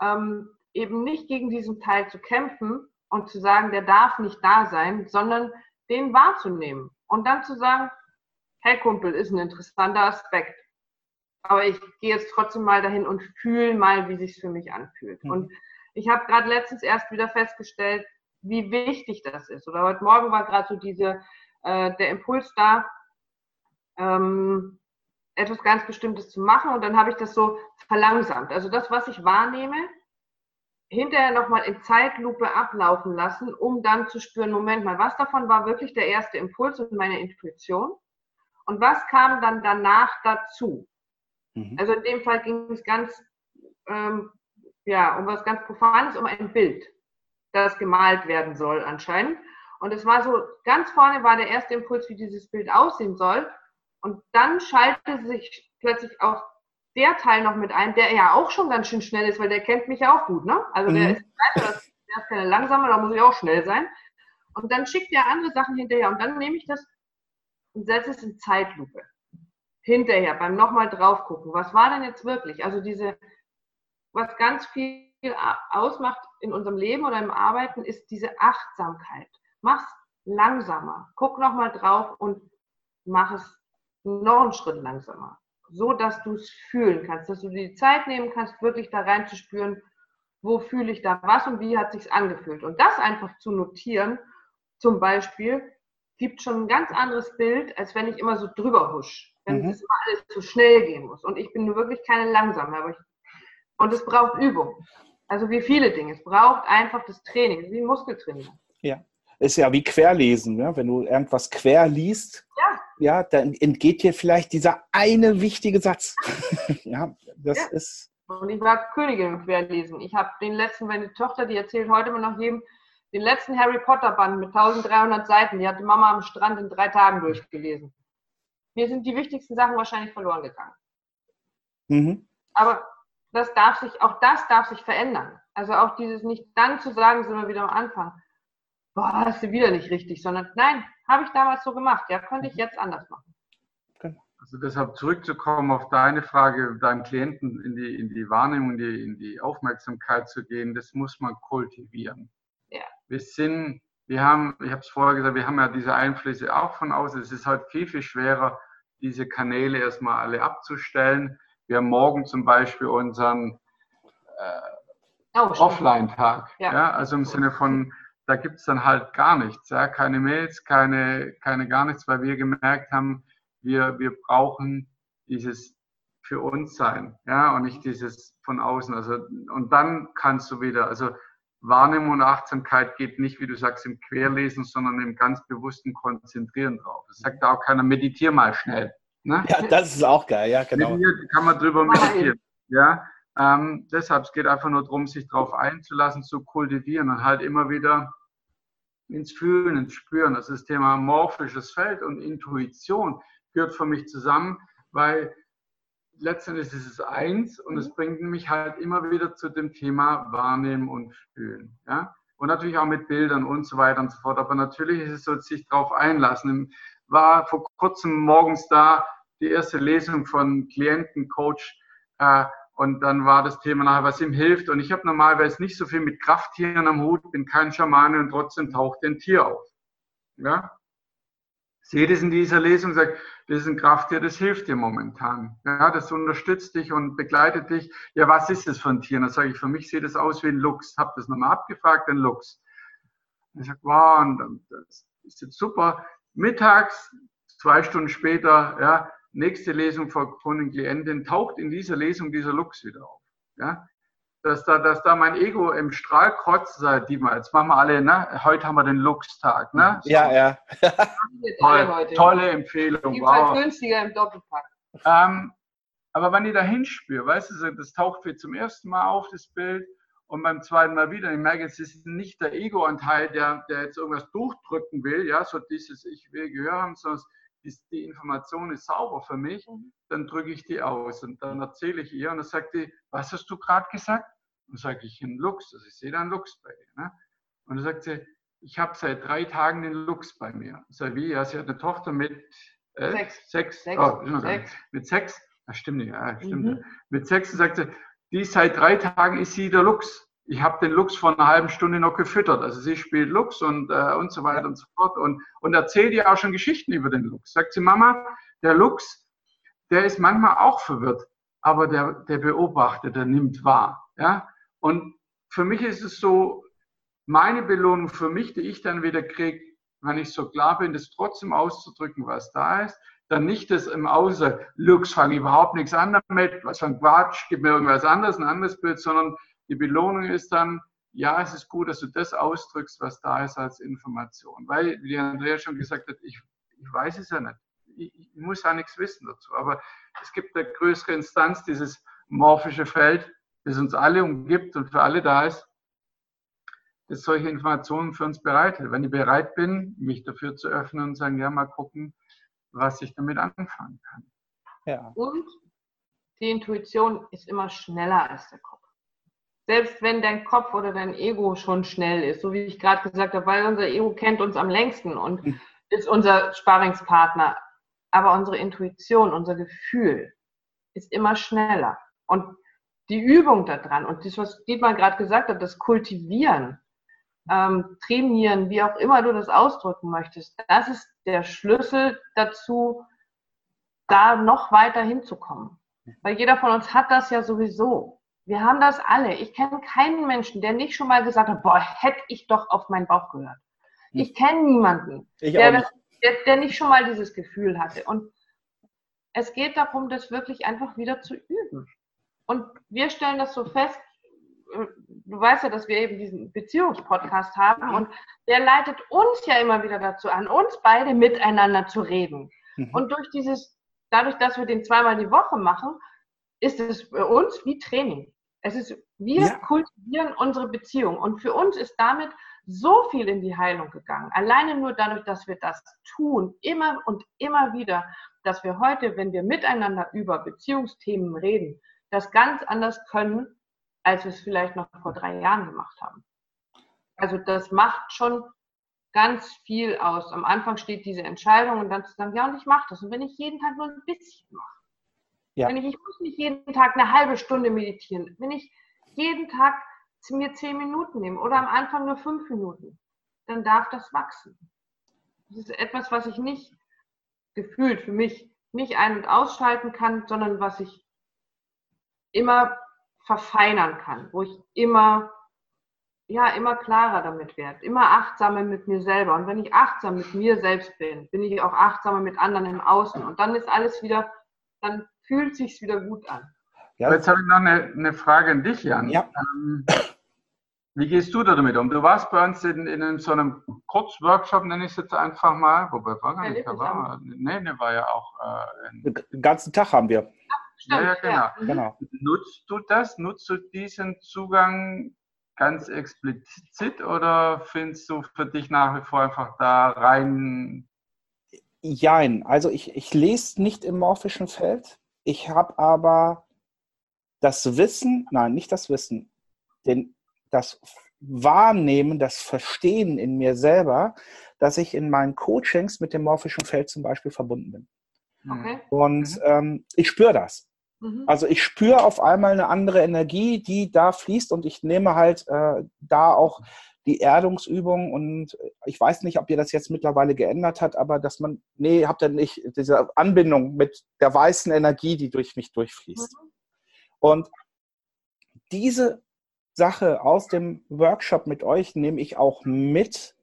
ähm, eben nicht gegen diesen Teil zu kämpfen und zu sagen, der darf nicht da sein, sondern den wahrzunehmen und dann zu sagen, hey Kumpel, ist ein interessanter Aspekt. Aber ich gehe jetzt trotzdem mal dahin und fühle mal, wie sich für mich anfühlt. Mhm. Und ich habe gerade letztens erst wieder festgestellt, wie wichtig das ist. Oder heute Morgen war gerade so diese, äh, der Impuls da, ähm, etwas ganz Bestimmtes zu machen. Und dann habe ich das so verlangsamt. Also das, was ich wahrnehme, hinterher nochmal in Zeitlupe ablaufen lassen, um dann zu spüren, Moment mal, was davon war wirklich der erste Impuls und meine Intuition? Und was kam dann danach dazu? Mhm. Also in dem Fall ging es ganz, ähm, ja, um was ganz Profanes, um ein Bild, das gemalt werden soll anscheinend. Und es war so, ganz vorne war der erste Impuls, wie dieses Bild aussehen soll. Und dann schaltete sich plötzlich auch der Teil noch mit ein, der ja auch schon ganz schön schnell ist, weil der kennt mich ja auch gut, ne? Also mhm. der ist der ist keine langsame, da muss ich auch schnell sein. Und dann schickt er andere Sachen hinterher und dann nehme ich das und setze es in Zeitlupe. Hinterher, beim nochmal drauf gucken. Was war denn jetzt wirklich? Also diese, was ganz viel ausmacht in unserem Leben oder im Arbeiten, ist diese Achtsamkeit. Mach's langsamer. Guck nochmal drauf und mach es noch einen Schritt langsamer so dass du es fühlen kannst, dass du dir die Zeit nehmen kannst, wirklich da reinzuspüren, wo fühle ich da was und wie hat sich's angefühlt. Und das einfach zu notieren, zum Beispiel, gibt schon ein ganz anderes Bild, als wenn ich immer so drüber husch, wenn mhm. das immer alles so schnell gehen muss. Und ich bin wirklich keine langsame, aber ich, und es braucht Übung. Also wie viele Dinge. Es braucht einfach das Training, wie ein Muskeltraining. Ja, ist ja wie Querlesen. Ne? Wenn du irgendwas quer liest, ja. dann entgeht dir vielleicht dieser eine wichtige Satz. ja, das ja. ist. Und ich war Königin im Querlesen. Ich habe den letzten, meine Tochter, die erzählt heute immer noch jedem, den letzten Harry Potter Band mit 1300 Seiten, die hatte Mama am Strand in drei Tagen durchgelesen. Mir sind die wichtigsten Sachen wahrscheinlich verloren gegangen. Mhm. Aber das darf sich, auch das darf sich verändern. Also auch dieses nicht dann zu sagen, sind wir wieder am Anfang boah, hast du wieder nicht richtig, sondern nein, habe ich damals so gemacht, ja, könnte ich mhm. jetzt anders machen. Also deshalb zurückzukommen auf deine Frage, deinem Klienten in die, in die Wahrnehmung, in die, in die Aufmerksamkeit zu gehen, das muss man kultivieren. Ja. Wir sind, wir haben, ich habe es vorher gesagt, wir haben ja diese Einflüsse auch von außen. Es ist halt viel, viel schwerer, diese Kanäle erstmal alle abzustellen. Wir haben morgen zum Beispiel unseren äh, oh, Offline-Tag. Ja. ja. also im Sinne von, da gibt es dann halt gar nichts, ja? keine Mails, keine, keine gar nichts, weil wir gemerkt haben, wir, wir brauchen dieses für uns sein, ja, und nicht dieses von außen. Also, und dann kannst du wieder, also Wahrnehmung und Achtsamkeit geht nicht, wie du sagst, im Querlesen, sondern im ganz bewussten Konzentrieren drauf. Das sagt auch keiner, meditier mal schnell. Ne? Ja, das ist auch geil, ja, genau. Meditiert kann man drüber meditieren, ja. Ähm, deshalb, es geht einfach nur darum, sich darauf einzulassen, zu kultivieren und halt immer wieder ins Fühlen, ins Spüren. Das ist das Thema morphisches Feld und Intuition gehört für mich zusammen, weil letztendlich ist es eins und es bringt mich halt immer wieder zu dem Thema Wahrnehmen und Fühlen. Ja? Und natürlich auch mit Bildern und so weiter und so fort. Aber natürlich ist es so, sich darauf einlassen. War vor kurzem morgens da die erste Lesung von Klienten, Coach, äh, und dann war das Thema nachher, was ihm hilft. Und ich habe normalerweise nicht so viel mit Krafttieren am Hut, bin kein Schamane und trotzdem taucht ein Tier auf. Ja? Seht es in dieser Lesung, sagt, das ist ein Krafttier, das hilft dir momentan. Ja, das unterstützt dich und begleitet dich. Ja, was ist das für ein Tier? Dann sage ich, für mich sieht es aus wie ein Luchs. Hab das nochmal abgefragt, ein Luchs. Und ich sage, wow, und das ist jetzt super. Mittags, zwei Stunden später, ja, nächste Lesung von Klientin, taucht in dieser Lesung dieser Lux wieder auf. Ja? Dass, da, dass da mein Ego im Strahl kotzt, sagt die mal, jetzt machen wir alle, ne? heute haben wir den Lux-Tag. Ne? So. Ja, ja. Toll, tolle Empfehlung. Die wow. halt günstiger im Doppelpack. Ähm, aber wenn ich da hinspüre, weißt du, das taucht mir zum ersten Mal auf, das Bild, und beim zweiten Mal wieder. Ich merke, es ist nicht der Ego-Anteil, der, der jetzt irgendwas durchdrücken will, ja, so dieses Ich will Gehör haben, sondern ist, die Information ist sauber für mich, mhm. dann drücke ich die aus und dann erzähle ich ihr und dann sagt die, was hast du gerade gesagt? Und dann sage ich, ein Lux, also ich sehe da einen Lux bei dir. Ne? Und dann sagt sie, ich habe seit drei Tagen den Lux bei mir. Sage, wie? Ja, sie hat eine Tochter mit äh, sechs. Sechs. sechs. Oh, sechs. Mit sechs? Das stimmt nicht, ja, stimmt. Mhm. Mit sechs sagt sie, die seit drei Tagen ist sie der Lux. Ich habe den Lux vor einer halben Stunde noch gefüttert. Also sie spielt Lux und, äh, und so weiter und so fort und, und erzählt ihr auch schon Geschichten über den Lux. Sagt sie, Mama, der Lux, der ist manchmal auch verwirrt, aber der, der beobachtet, der nimmt wahr. Ja? Und für mich ist es so, meine Belohnung für mich, die ich dann wieder kriege, wenn ich so klar bin, das trotzdem auszudrücken, was da ist, dann nicht das im Außer, Lux, fange überhaupt nichts an damit, was für ein Quatsch, gib mir irgendwas anderes, ein anderes Bild, sondern die Belohnung ist dann, ja, es ist gut, dass du das ausdrückst, was da ist als Information. Weil, wie Andrea schon gesagt hat, ich, ich weiß es ja nicht. Ich, ich muss ja nichts wissen dazu. Aber es gibt eine größere Instanz, dieses morphische Feld, das uns alle umgibt und für alle da ist, das solche Informationen für uns bereitet. Wenn ich bereit bin, mich dafür zu öffnen und sagen, ja, mal gucken, was ich damit anfangen kann. Ja. Und die Intuition ist immer schneller als der Kopf selbst wenn dein Kopf oder dein Ego schon schnell ist, so wie ich gerade gesagt habe, weil unser Ego kennt uns am längsten und mhm. ist unser Sparingspartner. Aber unsere Intuition, unser Gefühl ist immer schneller. Und die Übung daran und das, was Dietmar gerade gesagt hat, das Kultivieren, ähm, trainieren, wie auch immer du das ausdrücken möchtest, das ist der Schlüssel dazu, da noch weiter hinzukommen. Weil jeder von uns hat das ja sowieso. Wir haben das alle. Ich kenne keinen Menschen, der nicht schon mal gesagt hat, boah, hätte ich doch auf meinen Bauch gehört. Hm. Ich kenne niemanden, der, nicht. Der, der nicht schon mal dieses Gefühl hatte. Und es geht darum, das wirklich einfach wieder zu üben. Und wir stellen das so fest, äh, du weißt ja, dass wir eben diesen Beziehungspodcast haben und der leitet uns ja immer wieder dazu an, uns beide miteinander zu reden. Mhm. Und durch dieses, dadurch, dass wir den zweimal die Woche machen, ist es für uns wie Training. Es ist, wir ja. kultivieren unsere Beziehung. Und für uns ist damit so viel in die Heilung gegangen. Alleine nur dadurch, dass wir das tun, immer und immer wieder, dass wir heute, wenn wir miteinander über Beziehungsthemen reden, das ganz anders können, als wir es vielleicht noch vor drei Jahren gemacht haben. Also das macht schon ganz viel aus. Am Anfang steht diese Entscheidung und dann zu sagen, ja, und ich mache das. Und wenn ich jeden Tag nur ein bisschen mache, ja. Wenn ich, ich muss nicht jeden Tag eine halbe Stunde meditieren. Wenn ich jeden Tag mir zehn Minuten nehme oder am Anfang nur fünf Minuten, dann darf das wachsen. Das ist etwas, was ich nicht gefühlt für mich nicht ein- und ausschalten kann, sondern was ich immer verfeinern kann, wo ich immer ja immer klarer damit werde, immer achtsamer mit mir selber. Und wenn ich achtsam mit mir selbst bin, bin ich auch achtsamer mit anderen im Außen. Und dann ist alles wieder, dann fühlt sich wieder gut an. Ja, Jetzt habe ich noch eine, eine, Frage an dich, Jan. Ja. Ähm, wie gehst du da damit um? Du warst bei uns in, in so einem Kurzworkshop, nenne ich es jetzt einfach mal. Wobei war gar nicht, da war Nee, ne, war ja auch. Äh, Den ganzen Tag haben wir. Stimmt, ja, ja, genau. Ja. Mhm. genau. Nutzt du das? Nutzt du diesen Zugang ganz explizit oder findest du für dich nach wie vor einfach da rein? Jein, also ich, ich lese nicht im morphischen Feld. Ich habe aber das Wissen, nein, nicht das Wissen, denn das Wahrnehmen, das Verstehen in mir selber, dass ich in meinen Coachings mit dem morphischen Feld zum Beispiel verbunden bin. Okay. Und mhm. ähm, ich spüre das. Mhm. Also ich spüre auf einmal eine andere Energie, die da fließt und ich nehme halt äh, da auch die Erdungsübung und ich weiß nicht, ob ihr das jetzt mittlerweile geändert hat, aber dass man, nee, habt ihr nicht, diese Anbindung mit der weißen Energie, die durch mich durchfließt. Mhm. Und diese Sache aus dem Workshop mit euch nehme ich auch mit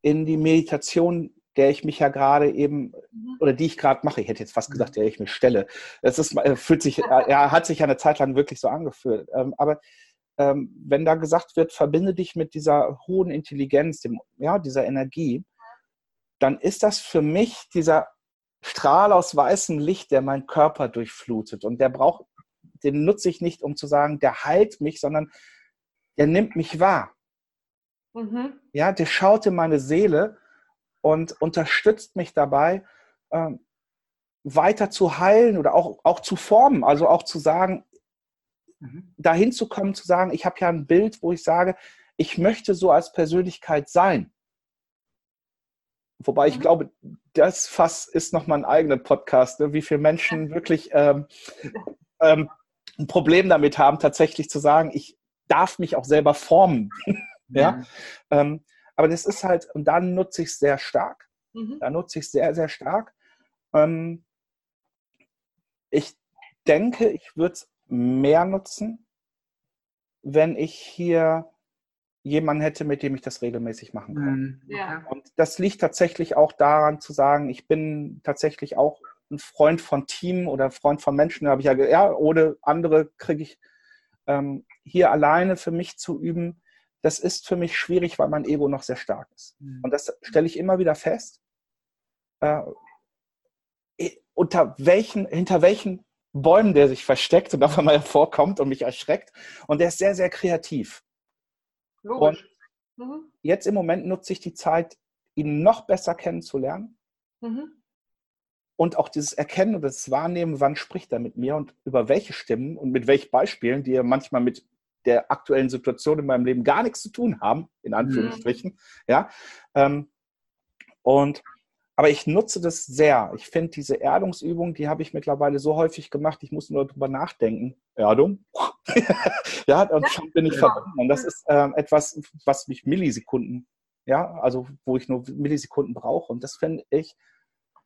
in die Meditation, der ich mich ja gerade eben, mhm. oder die ich gerade mache. Ich hätte jetzt fast gesagt, der ich mich stelle. Es ist, äh, fühlt sich, ja, hat sich ja eine Zeit lang wirklich so angefühlt. Ähm, aber wenn da gesagt wird, verbinde dich mit dieser hohen Intelligenz, dem, ja, dieser Energie, dann ist das für mich dieser Strahl aus weißem Licht, der meinen Körper durchflutet. Und der braucht, den nutze ich nicht, um zu sagen, der heilt mich, sondern der nimmt mich wahr. Mhm. Ja, der schaut in meine Seele und unterstützt mich dabei, ähm, weiter zu heilen oder auch, auch zu formen. Also auch zu sagen, Mhm. dahin zu kommen, zu sagen, ich habe ja ein Bild, wo ich sage, ich möchte so als Persönlichkeit sein. Wobei mhm. ich glaube, das Fass ist nochmal ein eigener Podcast, ne? wie viele Menschen wirklich ähm, ähm, ein Problem damit haben, tatsächlich zu sagen, ich darf mich auch selber formen. ja. Mhm. Ähm, aber das ist halt, und dann nutze ich es sehr stark. Mhm. Da nutze ich es sehr, sehr stark. Ähm, ich denke, ich würde es mehr nutzen, wenn ich hier jemanden hätte, mit dem ich das regelmäßig machen kann. Mhm. Ja. Und das liegt tatsächlich auch daran zu sagen, ich bin tatsächlich auch ein Freund von Team oder Freund von Menschen. Da habe ich ja, ja, ohne andere kriege ich ähm, hier alleine für mich zu üben. Das ist für mich schwierig, weil mein Ego noch sehr stark ist. Mhm. Und das stelle ich immer wieder fest. Äh, unter welchen, hinter welchen Bäumen der sich versteckt und auf einmal hervorkommt und mich erschreckt. Und der ist sehr, sehr kreativ. Logisch. Und mhm. jetzt im Moment nutze ich die Zeit, ihn noch besser kennenzulernen. Mhm. Und auch dieses Erkennen und das Wahrnehmen, wann spricht er mit mir und über welche Stimmen und mit welchen Beispielen, die ja manchmal mit der aktuellen Situation in meinem Leben gar nichts zu tun haben, in Anführungsstrichen. Mhm. Ja. Ähm, und aber ich nutze das sehr. Ich finde diese Erdungsübung, die habe ich mittlerweile so häufig gemacht, ich muss nur darüber nachdenken. Erdung. ja, und schon bin ich ja. verbunden. Und das ist ähm, etwas, was mich Millisekunden, ja, also wo ich nur Millisekunden brauche. Und das finde ich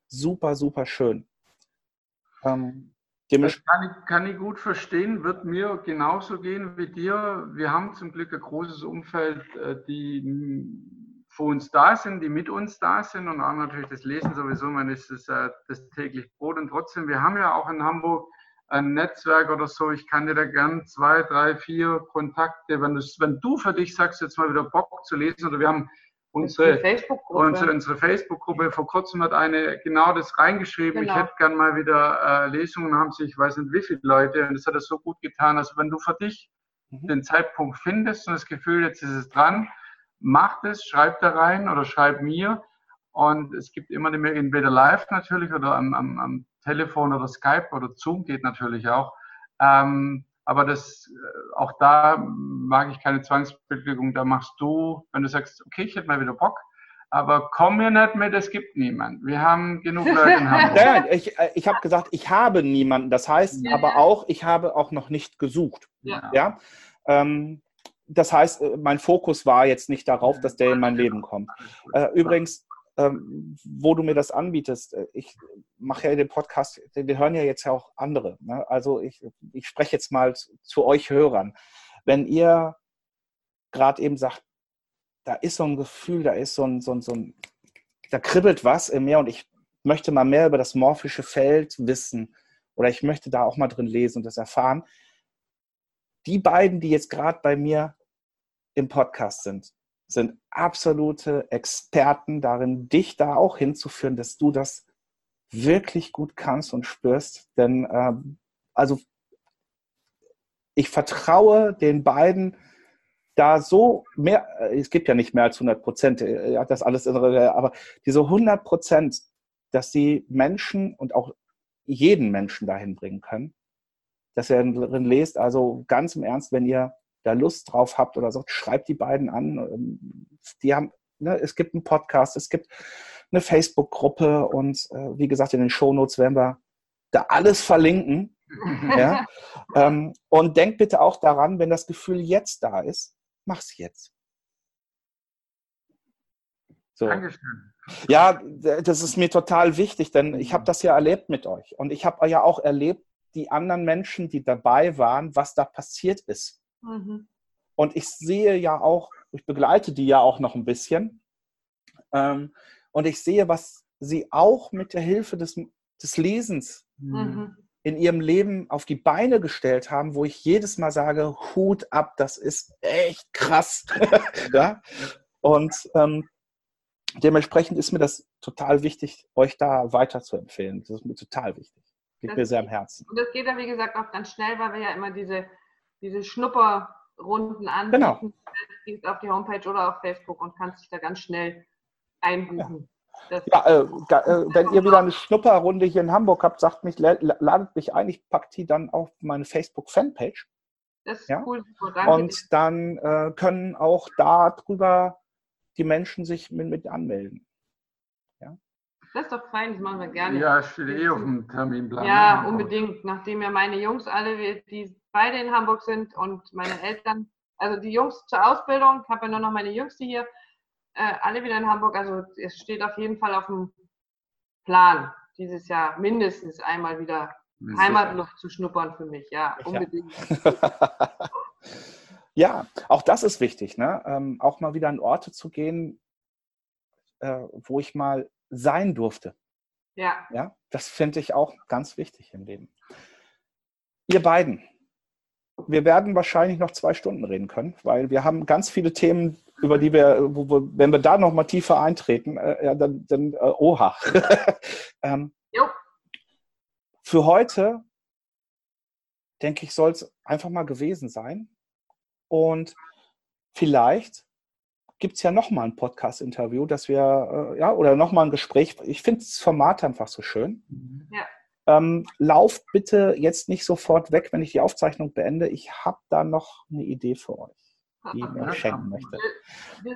super, super schön. Ähm, das kann ich, kann ich gut verstehen, wird mir genauso gehen wie dir. Wir haben zum Glück ein großes Umfeld, äh, die für uns da sind, die mit uns da sind und auch natürlich das Lesen sowieso, man ist das, äh, das täglich Brot. Und trotzdem, wir haben ja auch in Hamburg ein Netzwerk oder so, ich kann dir da gern zwei, drei, vier Kontakte, wenn, wenn du für dich sagst, jetzt mal wieder Bock zu lesen oder wir haben unsere Facebook-Gruppe, unsere, unsere Facebook-Gruppe, vor kurzem hat eine genau das reingeschrieben, genau. ich hätte gern mal wieder äh, Lesungen, haben sich, ich weiß nicht wie viele Leute und das hat er so gut getan, also wenn du für dich mhm. den Zeitpunkt findest und das Gefühl, jetzt ist es dran, macht es, schreibt da rein oder schreibt mir. Und es gibt immer eine entweder live natürlich oder am, am, am Telefon oder Skype oder Zoom geht natürlich auch. Ähm, aber das, äh, auch da mag ich keine Zwangsbeglückung. Da machst du, wenn du sagst, okay, ich hätte mal wieder Bock, aber komm mir nicht mit, es gibt niemanden. Wir haben genug Leute in Hamburg. Ja, ich, äh, ich habe gesagt, ich habe niemanden. Das heißt ja. aber auch, ich habe auch noch nicht gesucht. Ja. ja? Ähm, das heißt, äh, mein Fokus war jetzt nicht darauf, dass der in mein Leben kommt. Äh, übrigens, ähm, wo du mir das anbietest, äh, ich mache ja den Podcast, wir hören ja jetzt ja auch andere. Ne? Also ich, ich spreche jetzt mal zu euch Hörern. Wenn ihr gerade eben sagt, da ist so ein Gefühl, da ist so ein, so ein, so ein, da kribbelt was in mir und ich möchte mal mehr über das morphische Feld wissen oder ich möchte da auch mal drin lesen und das erfahren. Die beiden, die jetzt gerade bei mir im Podcast sind, sind absolute Experten darin, dich da auch hinzuführen, dass du das wirklich gut kannst und spürst. Denn ähm, also ich vertraue den beiden da so mehr, äh, es gibt ja nicht mehr als 100 Prozent, äh, das alles, aber diese 100 Prozent, dass die Menschen und auch jeden Menschen dahin bringen können, dass er drin lest. Also ganz im Ernst, wenn ihr da Lust drauf habt oder so, schreibt die beiden an. Ähm, die haben, ne, es gibt einen Podcast, es gibt eine Facebook-Gruppe und äh, wie gesagt, in den Shownotes werden wir da alles verlinken. ja? ähm, und denkt bitte auch daran, wenn das Gefühl jetzt da ist, mach's jetzt. So. Dankeschön. Ja, das ist mir total wichtig, denn ich habe das ja erlebt mit euch. Und ich habe ja auch erlebt, die anderen Menschen, die dabei waren, was da passiert ist. Mhm. Und ich sehe ja auch, ich begleite die ja auch noch ein bisschen. Ähm, und ich sehe, was sie auch mit der Hilfe des, des Lesens mhm. in ihrem Leben auf die Beine gestellt haben, wo ich jedes Mal sage, Hut ab, das ist echt krass. ja? Und ähm, dementsprechend ist mir das total wichtig, euch da weiter zu empfehlen. Das ist mir total wichtig. Liegt mir sehr am Herzen. Und das geht ja, wie gesagt, auch ganz schnell, weil wir ja immer diese diese Schnupperrunden anbieten. Genau. auf die Homepage oder auf Facebook und kannst dich da ganz schnell einbuchen. Ja. ja äh, äh, wenn ihr wieder eine Schnupperrunde hier in Hamburg habt, sagt mich, ladet mich ein, ich packe die dann auf meine Facebook-Fanpage. Das ist ja? cool. Danke und dir. dann äh, können auch darüber die Menschen sich mit, mit anmelden. Das ist doch fein, das machen wir gerne. Ja, steht eh auf dem Terminplan. Ja, unbedingt. Nachdem ja meine Jungs alle, die beide in Hamburg sind und meine Eltern, Also die Jungs zur Ausbildung, ich habe ja nur noch meine Jüngste hier, äh, alle wieder in Hamburg. Also es steht auf jeden Fall auf dem Plan, dieses Jahr mindestens einmal wieder Heimatluft zu schnuppern für mich. Ja, unbedingt. Ja, auch das ist wichtig, ne? Ähm, auch mal wieder an Orte zu gehen, äh, wo ich mal sein durfte. Ja. Ja, das finde ich auch ganz wichtig im Leben. Ihr beiden, wir werden wahrscheinlich noch zwei Stunden reden können, weil wir haben ganz viele Themen, über die wir, wo, wo, wenn wir da noch mal tiefer eintreten, äh, ja, dann, dann äh, oha. ähm. Für heute, denke ich, soll es einfach mal gewesen sein. Und vielleicht gibt es ja nochmal ein Podcast-Interview, dass wir, äh, ja, oder nochmal ein Gespräch. Ich finde das Format einfach so schön. Ja. Ähm, lauft bitte jetzt nicht sofort weg, wenn ich die Aufzeichnung beende. Ich habe da noch eine Idee für euch, die ich mir schenken möchte.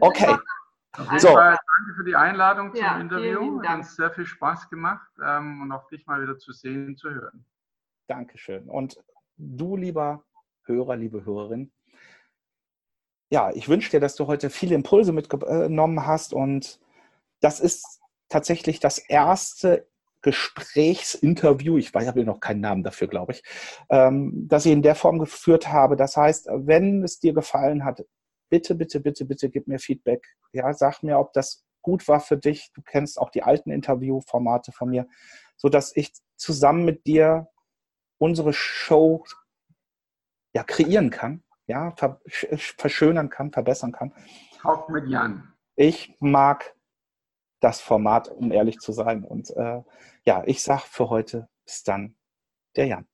Okay. So. Danke für die Einladung zum ja, Interview. Hat uns sehr viel Spaß gemacht ähm, und auch dich mal wieder zu sehen, zu hören. Dankeschön. Und du, lieber Hörer, liebe Hörerin, ja, ich wünsche dir, dass du heute viele Impulse mitgenommen hast und das ist tatsächlich das erste Gesprächsinterview, ich weiß, habe noch keinen Namen dafür, glaube ich, ähm, dass ich in der Form geführt habe. Das heißt, wenn es dir gefallen hat, bitte, bitte, bitte, bitte gib mir Feedback. Ja, sag mir, ob das gut war für dich. Du kennst auch die alten Interviewformate von mir, so dass ich zusammen mit dir unsere Show ja kreieren kann ja, verschönern kann, verbessern kann. Auch mit Jan. Ich mag das Format, um ehrlich zu sein. Und äh, ja, ich sage für heute bis dann, der Jan.